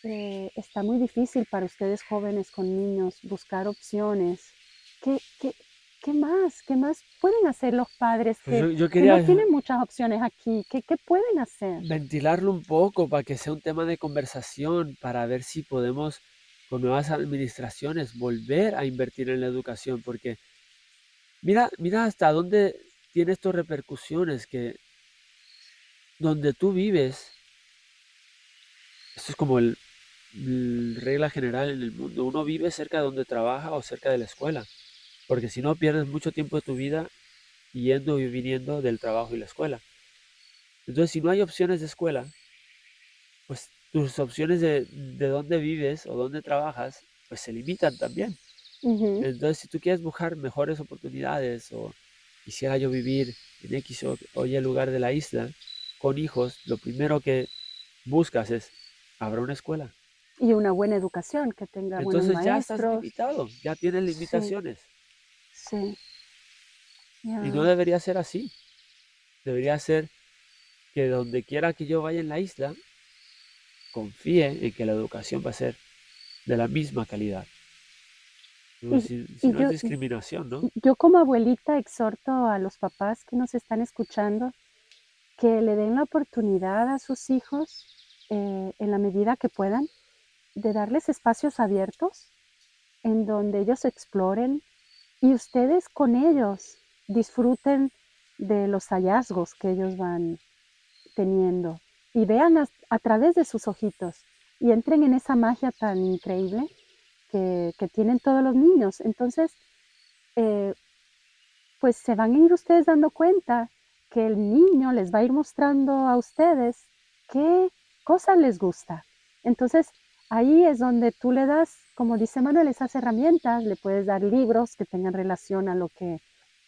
eh, está muy difícil para ustedes jóvenes con niños buscar opciones, ¿qué, qué, qué más? ¿Qué más pueden hacer los padres pues que, que no tienen muchas opciones aquí? ¿Qué, ¿Qué pueden hacer? Ventilarlo un poco para que sea un tema de conversación, para ver si podemos con nuevas administraciones volver a invertir en la educación, porque mira, mira hasta dónde tiene esto repercusiones, que donde tú vives, esto es como el, regla general en el mundo, uno vive cerca de donde trabaja o cerca de la escuela, porque si no pierdes mucho tiempo de tu vida yendo y viniendo del trabajo y la escuela. Entonces, si no hay opciones de escuela, pues tus opciones de, de dónde vives o dónde trabajas, pues se limitan también. Entonces, si tú quieres buscar mejores oportunidades o quisiera yo vivir en X o, Y lugar de la isla con hijos, lo primero que buscas es, habrá una escuela. Y una buena educación, que tenga Entonces buenos ya estás limitado, ya tienes limitaciones. Sí. Y no debería ser así. Debería ser que donde quiera que yo vaya en la isla, confíe en que la educación va a ser de la misma calidad. si, no es discriminación, ¿no? Yo como abuelita exhorto a los papás que nos están escuchando que le den la oportunidad a sus hijos eh, en la medida que puedan de darles espacios abiertos en donde ellos exploren y ustedes con ellos disfruten de los hallazgos que ellos van teniendo y vean a, través de sus ojitos y entren en esa magia tan increíble que, tienen todos los niños. Entonces, eh, pues se van a ir ustedes dando cuenta que el niño les va a ir mostrando a ustedes qué cosa les gusta. Entonces, ahí es donde tú le das, como dice Manuel, esas herramientas, le puedes dar libros que tengan relación a lo que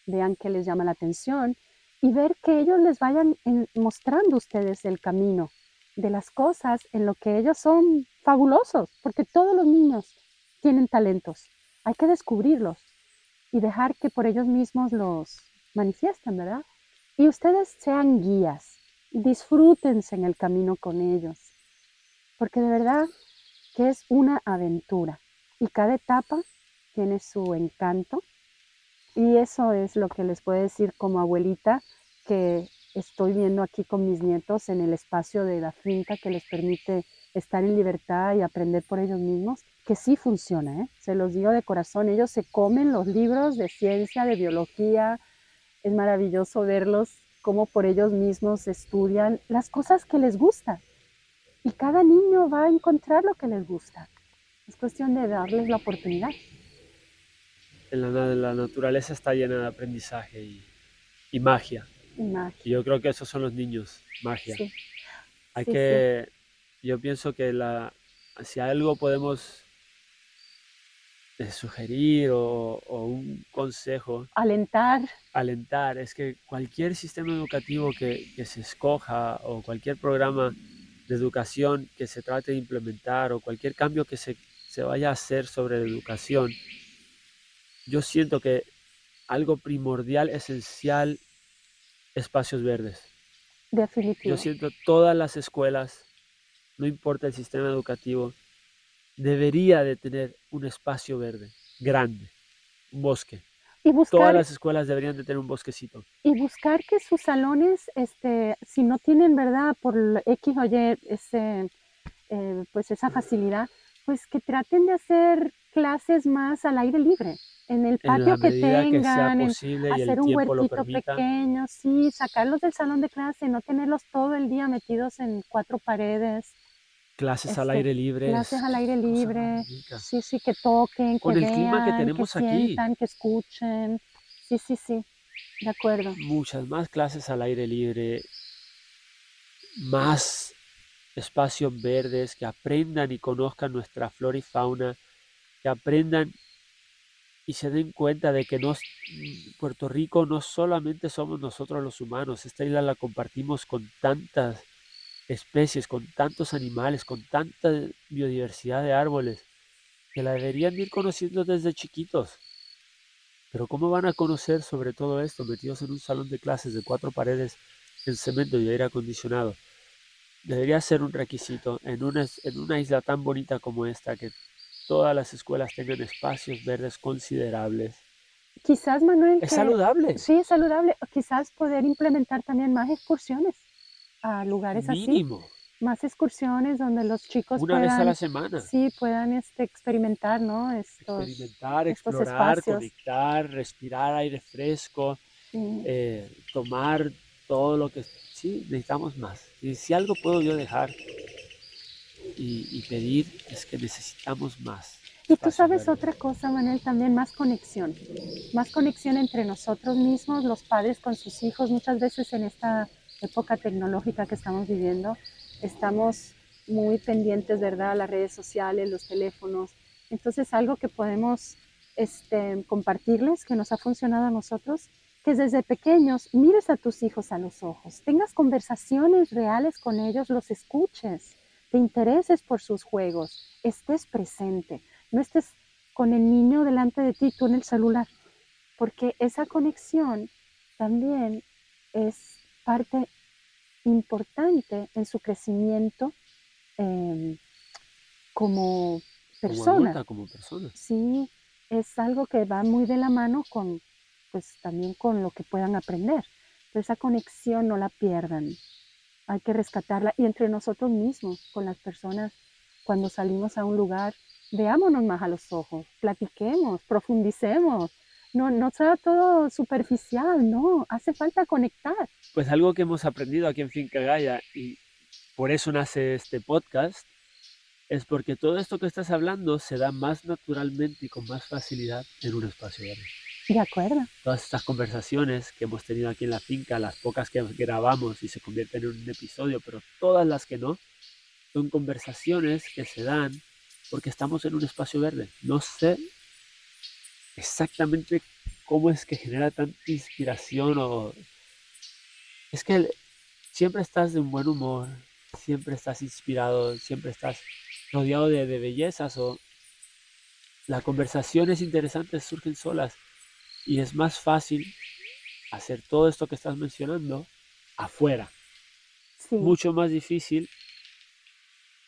vean que les llama la atención, y ver que ellos les vayan mostrando ustedes el camino de las cosas en lo que ellos son fabulosos, porque todos los niños tienen talentos. Hay que descubrirlos y dejar que por ellos mismos los manifiesten, ¿verdad? Y ustedes sean guías, disfrútense en el camino con ellos, porque de verdad que es una aventura y cada etapa tiene su encanto y eso es lo que les puedo decir como abuelita que estoy viendo aquí con mis nietos en el espacio de la finca que les permite estar en libertad y aprender por ellos mismos, que sí funciona, ¿eh? se los digo de corazón, ellos se comen los libros de ciencia, de biología, es maravilloso verlos cómo por ellos mismos estudian las cosas que les gustan. Y cada niño va a encontrar lo que les gusta. Es cuestión de darles la oportunidad. La, la naturaleza está llena de aprendizaje y, magia. Y yo creo que esos son los niños, magia. Hay que, yo pienso que la, si algo podemos eh, sugerir o, un consejo. Alentar. Alentar. Es que cualquier sistema educativo que, se escoja o cualquier programa de educación que se trate de implementar o cualquier cambio que se, se vaya a hacer sobre la educación, yo siento que algo primordial, esencial, espacios verdes. Definitivo. Yo siento todas las escuelas, no importa el sistema educativo, debería de tener un espacio verde grande, un bosque. Y Todas las escuelas deberían de tener un bosquecito. Y buscar que sus salones, este, si no tienen, ¿verdad? Por X o Y, ese, eh, pues esa facilidad, pues que traten de hacer clases más al aire libre, en el patio que tengan, hacer un huertito pequeño, sí, sacarlos del salón de clase, no tenerlos todo el día metidos en cuatro paredes. Clases al este, aire libre. Clases al aire libre. Sí, sí, que toquen, Con que el clima que tenemos que aquí. Sientan, que escuchen. Sí, sí, sí. De acuerdo. Muchas más clases al aire libre. Más espacios verdes, que aprendan y conozcan nuestra flora y fauna, que aprendan y se den cuenta de que nos, Puerto Rico no solamente somos nosotros los humanos, esta isla la compartimos con tantas especies, con tantos animales, con tanta biodiversidad de árboles, que la deberían ir conociendo desde chiquitos. Pero ¿cómo van a conocer sobre todo esto metidos en un salón de clases de cuatro paredes en cemento y aire acondicionado? Debería ser un requisito en una, en una isla tan bonita como esta, que todas las escuelas tengan espacios verdes considerables. Quizás, Manuel. Es saludable. Sí, es saludable. Quizás poder implementar también más excursiones a lugares Mínimo. así. Más excursiones donde los chicos Una vez a la semana. Sí, puedan este, experimentar, ¿no? experimentar, explorar, conectar, respirar aire fresco, eh, tomar todo lo que... Sí, necesitamos más. Y si algo puedo yo dejar y, y pedir es que necesitamos más. Y tú sabes otra cosa, Manuel, también más conexión. Más conexión entre nosotros mismos, los padres con sus hijos. Muchas veces en esta época tecnológica que estamos viviendo, estamos muy pendientes, ¿verdad? Las redes sociales, los teléfonos. Entonces, algo que podemos este, compartirles, que nos ha funcionado a nosotros, que desde pequeños mires a tus hijos a los ojos, tengas conversaciones reales con ellos, los escuches, te intereses por sus juegos, estés presente, no estés con el niño delante de ti, tú en el celular, porque esa conexión también es parte importante en su crecimiento em, como persona. Como, persona. Sí, es algo que va muy de la mano con, pues también con lo que puedan aprender. esa conexión no la pierdan. Hay que rescatarla y entre nosotros mismos, con las personas, cuando salimos a un lugar, veámonos más a los ojos, platiquemos, profundicemos, no, no sea todo superficial, no, hace falta conectar. Pues algo que hemos aprendido aquí en Finca Gaia y por eso nace este podcast, es porque todo esto que estás hablando se da más naturalmente y con más facilidad en un espacio verde. De acuerdo. Todas estas conversaciones que hemos tenido aquí en la finca, las pocas que grabamos y se convierten en un episodio, pero todas las que no, son conversaciones que se dan porque estamos en un espacio verde. No sé exactamente cómo es que genera tanta inspiración o es que siempre estás de un buen humor, siempre estás inspirado, siempre estás rodeado de, de bellezas o las conversaciones interesantes surgen solas y es más fácil hacer todo esto que estás mencionando afuera. Sí, Mucho más difícil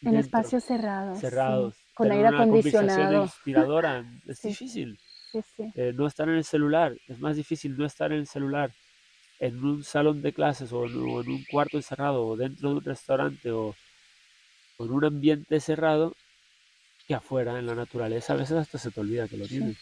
en dentro, espacios cerrados. sí, cerrados. Con tener aire una conversación acondicionado. inspiradora es Sí. difícil. Sí, sí. Eh, no estar en el celular, es más difícil no estar en el celular en un salón de clases o en, o en un cuarto encerrado o dentro de un restaurante o, o en un ambiente cerrado que afuera en la naturaleza. A veces hasta se te olvida que lo tienes.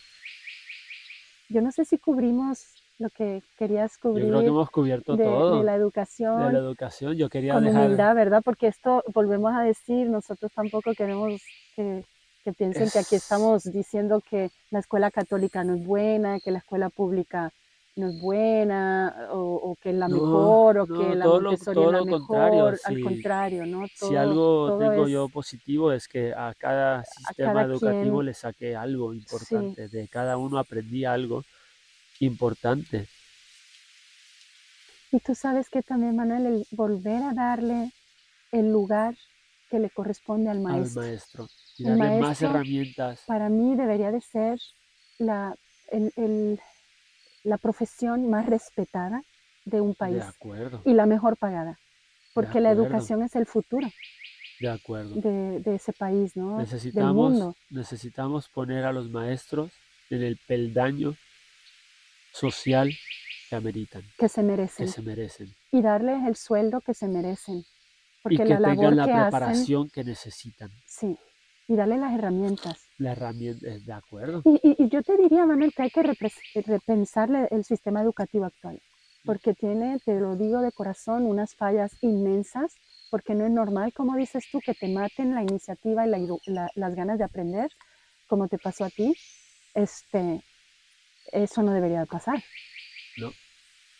Yo no sé si cubrimos lo que querías Yo cubrir creo que hemos cubierto de, de todo la de educación la educación. Yo quería con dejar... humildad, ¿verdad? Porque esto, volvemos a decir, nosotros tampoco queremos que, que piensen que aquí Es- estamos diciendo que la escuela católica no es buena, que la escuela pública no es buena, o, o que es la No, mejor, o no, que la todo lo- todo es la lo contrario, mejor. Al si- contrario, ¿no? Si Todo- algo todo tengo es- yo positivo es que a cada sistema cada educativo quien- le saqué algo importante. De cada uno aprendí algo importante. Y tú sabes que también, Manuel, el volver a darle el lugar que le corresponde al maestro. al maestro y darle más herramientas. Para mí debería de ser la, el- el- la profesión más respetada de un De país acuerdo, y la mejor pagada, porque la educación es el futuro de acuerdo. de, de ese país, ¿no? Del Necesitamos, mundo. necesitamos poner a los maestros en el peldaño social que ameritan, que se que merecen se merecen. y darles el sueldo que se merecen, Y porque que la labor tengan la que hacen, preparación que necesitan. sí, y darles las herramientas. La herramienta, eh, de acuerdo. Y, y- y yo te diría, Manuel, que hay que repres- repensarle el sistema educativo actual, porque tiene, te lo digo de corazón, unas fallas inmensas, porque no es normal, como dices tú, que te maten la iniciativa y la la- las ganas de aprender, como te pasó a ti. Este, eso no debería de pasar. No.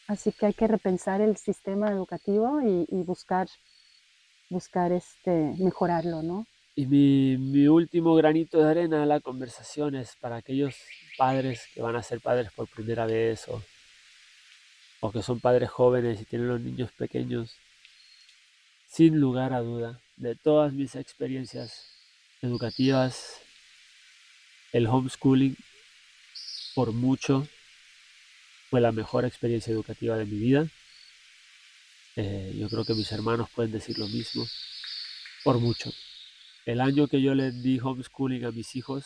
Así que hay que repensar el sistema educativo y, y buscar, buscar este, mejorarlo, ¿no? Y mi, último granito de arena a la conversación es para aquellos padres que van a ser padres por primera vez o, o que son padres jóvenes y tienen los niños pequeños. Sin lugar a duda, de todas mis experiencias educativas, el homeschooling por mucho fue la mejor experiencia educativa de mi vida. Eh, yo creo que mis hermanos pueden decir lo mismo, por mucho. El año que yo les di homeschooling a mis hijos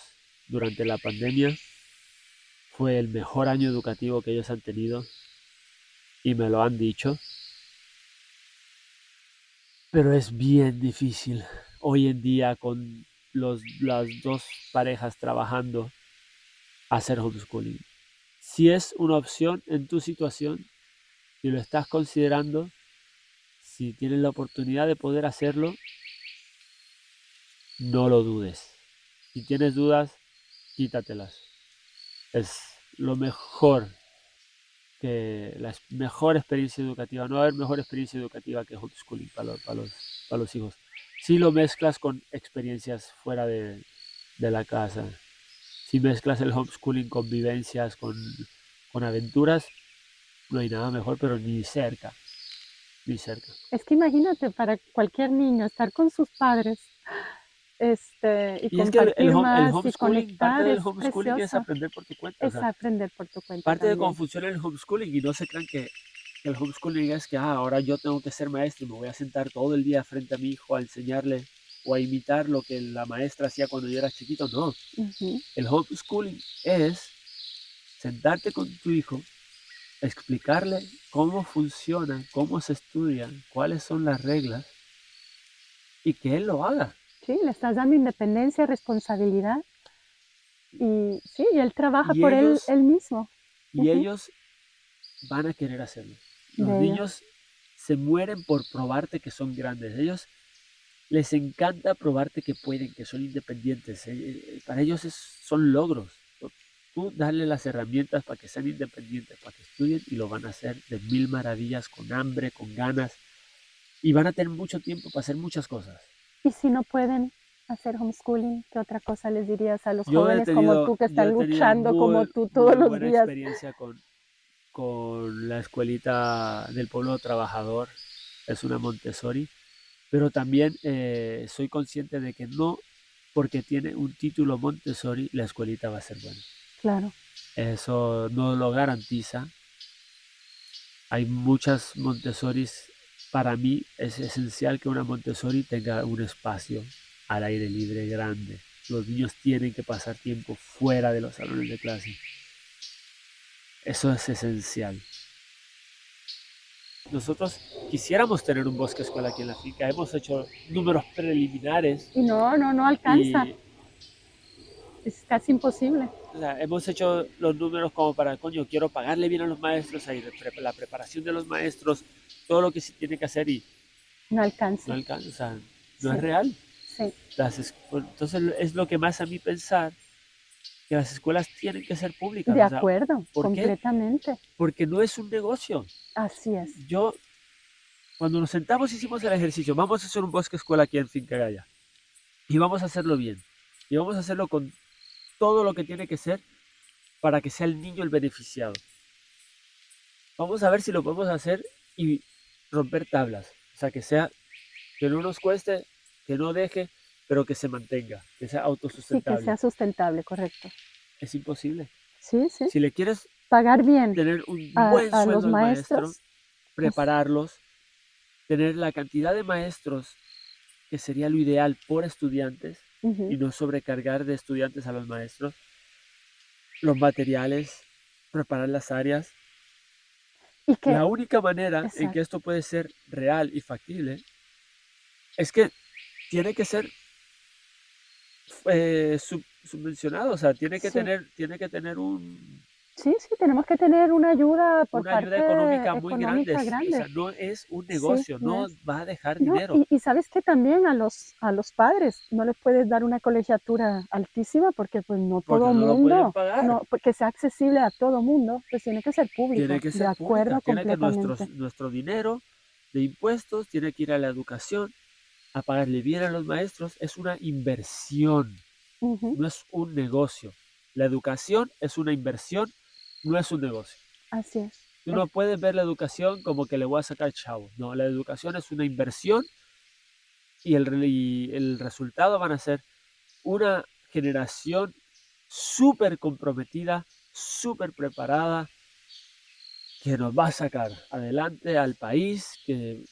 durante la pandemia fue el mejor año educativo que ellos han tenido y me lo han dicho. Pero es bien difícil hoy en día con los, las dos parejas trabajando hacer homeschooling. Si es una opción en tu situación, si lo estás considerando, si tienes la oportunidad de poder hacerlo, no lo dudes. Si tienes dudas, quítatelas. Es lo mejor que la mejor experiencia educativa. No va a haber mejor experiencia educativa que homeschooling para los, hijos. Si lo mezclas con experiencias fuera de, la casa, si mezclas el homeschooling con vivencias, con aventuras, no hay nada mejor, pero ni cerca, ni cerca. Es que imagínate para cualquier niño estar con sus padres este, y, Y es que el, compartir el más y homeschooling, parte conectar del es homeschooling es aprender por tu cuenta. o Es sea, aprender por tu cuenta parte de también. cómo funciona el homeschooling y no se crean que el homeschooling es que ah, ahora yo tengo que ser maestro y me voy a sentar todo el día frente a mi hijo a enseñarle o a imitar lo que la maestra hacía cuando yo era chiquito. No, Ujú, el homeschooling es sentarte con tu hijo, explicarle cómo funciona, cómo se estudia, cuáles son las reglas y que él lo haga. Sí, le estás dando independencia, responsabilidad. Y sí, y él trabaja Y por él, ellos- él mismo. y ellos van a querer hacerlo. Los niños se mueren por probarte que son grandes. Ellos les encanta probarte que pueden, que son independientes. Eh, eh, Para ellos es- son logros. Tú darle las herramientas para que sean independientes, para que estudien y lo van a hacer de mil maravillas, con hambre, con ganas. Y van a tener mucho tiempo para hacer muchas cosas. Y si no pueden hacer homeschooling, ¿qué otra cosa les dirías a los Yo jóvenes como tenido- tú que están luchando como muy- tú muy todos los buena días? experiencia con, con la escuelita del pueblo trabajador, es una Montessori, pero también eh, soy consciente de que no porque tiene un título Montessori la escuelita va a ser buena. Claro. Eso no lo garantiza. Hay muchas Montessoris. Para mí es esencial que una Montessori tenga un espacio al aire libre grande. Los niños tienen que pasar tiempo fuera de los salones de clase. Eso es esencial. Nosotros quisiéramos tener un bosque escuela aquí en la finca. Hemos hecho números preliminares. Y no, no, no alcanza. Es casi imposible. O sea, hemos hecho los números como para, coño, quiero pagarle bien a los maestros, ahí, la preparación de los maestros, todo lo que se tiene que hacer y... No alcanza. No alcanza, no es real. Sí. entonces es lo que más a mí pensar que las escuelas tienen que ser públicas. De acuerdo, completamente. Porque no es un negocio. Así es. Yo, cuando nos sentamos hicimos el ejercicio, vamos a hacer un bosque escuela aquí en Finca Gaya. Y vamos a hacerlo bien. Y vamos a hacerlo con todo lo que tiene que ser para que sea el niño el beneficiado. Vamos a ver si lo podemos hacer y romper tablas. O sea, que sea, que no nos cueste, que no deje, pero que se mantenga, que sea autosustentable. Sí, que sea sustentable, correcto. Es imposible. Sí, sí. Si le quieres pagar bien, tener un buen sueldo los maestros, maestro, prepararlos, tener la cantidad de maestros que sería lo ideal por estudiantes y no sobrecargar de estudiantes a los maestros, los materiales, preparar las áreas. ¿Y la única manera en que esto puede ser real y factible es que tiene que ser eh, subvencionado, o sea, tiene que tener, tiene que tener un Sí, sí, tenemos que tener una ayuda por una ayuda económica muy grande. O sea, no es un negocio, no, va a dejar dinero. Y, sabes que también a los a los padres no les puedes dar una colegiatura altísima porque pues no todo el mundo, no, porque sea accesible a todo mundo, pues tiene que ser público. Tiene que ser de acuerdo tiene que nuestro, nuestro dinero de impuestos tiene que ir a la educación, a pagarle bien a los maestros, es una inversión, no es un negocio. La educación es una inversión no es un negocio. Así es. Tú no puedes ver la educación como que le voy a sacar chavo. No, la educación es una inversión y el, el resultado van a ser una generación súper comprometida, súper preparada, que nos va a sacar adelante al país, que,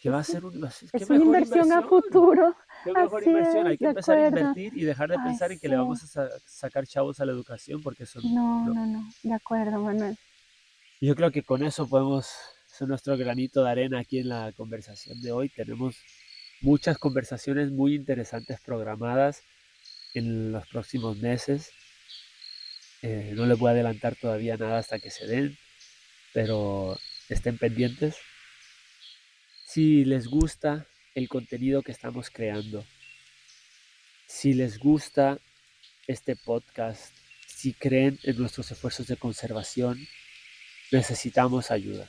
que va a ser un, es una inversión, a futuro. Qué mejor inversión. Hay que empezar a invertir y dejar de pensar en que le vamos a sacar chavos a la educación porque eso no, no, no, de acuerdo, Manuel. Yo creo que con eso podemos hacer nuestro granito de arena aquí en la conversación de hoy. Tenemos muchas conversaciones muy interesantes programadas en los próximos meses. Eh, no les voy a adelantar todavía nada hasta que se den, pero estén pendientes. Si les gusta el contenido que estamos creando. Si les gusta este podcast, si creen en nuestros esfuerzos de conservación, necesitamos ayuda.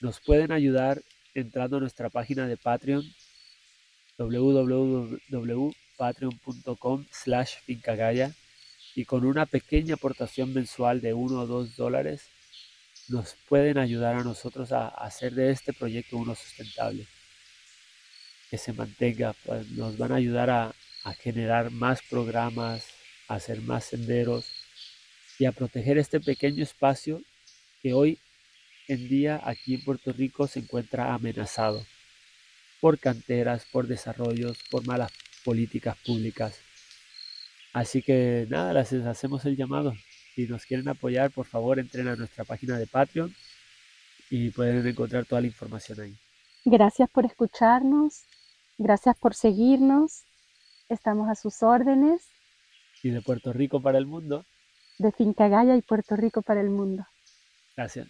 Nos pueden ayudar entrando a nuestra página de Patreon www.patreon.com slash fincagaya y con una pequeña aportación mensual de 1 o 2 dólares nos pueden ayudar a nosotros a hacer de este proyecto uno sustentable que se mantenga, pues nos van a ayudar a, generar más programas, a hacer más senderos y a proteger este pequeño espacio que hoy en día aquí en Puerto Rico se encuentra amenazado por canteras, por desarrollos, por malas políticas públicas. Así que nada, les hacemos el llamado. Si nos quieren apoyar, por favor, entren a nuestra página de Patreon y pueden encontrar toda la información ahí. Gracias por escucharnos. Gracias por seguirnos. Estamos a sus órdenes. Y de Puerto Rico para el mundo. De Finca Gaya y Puerto Rico para el mundo. Gracias.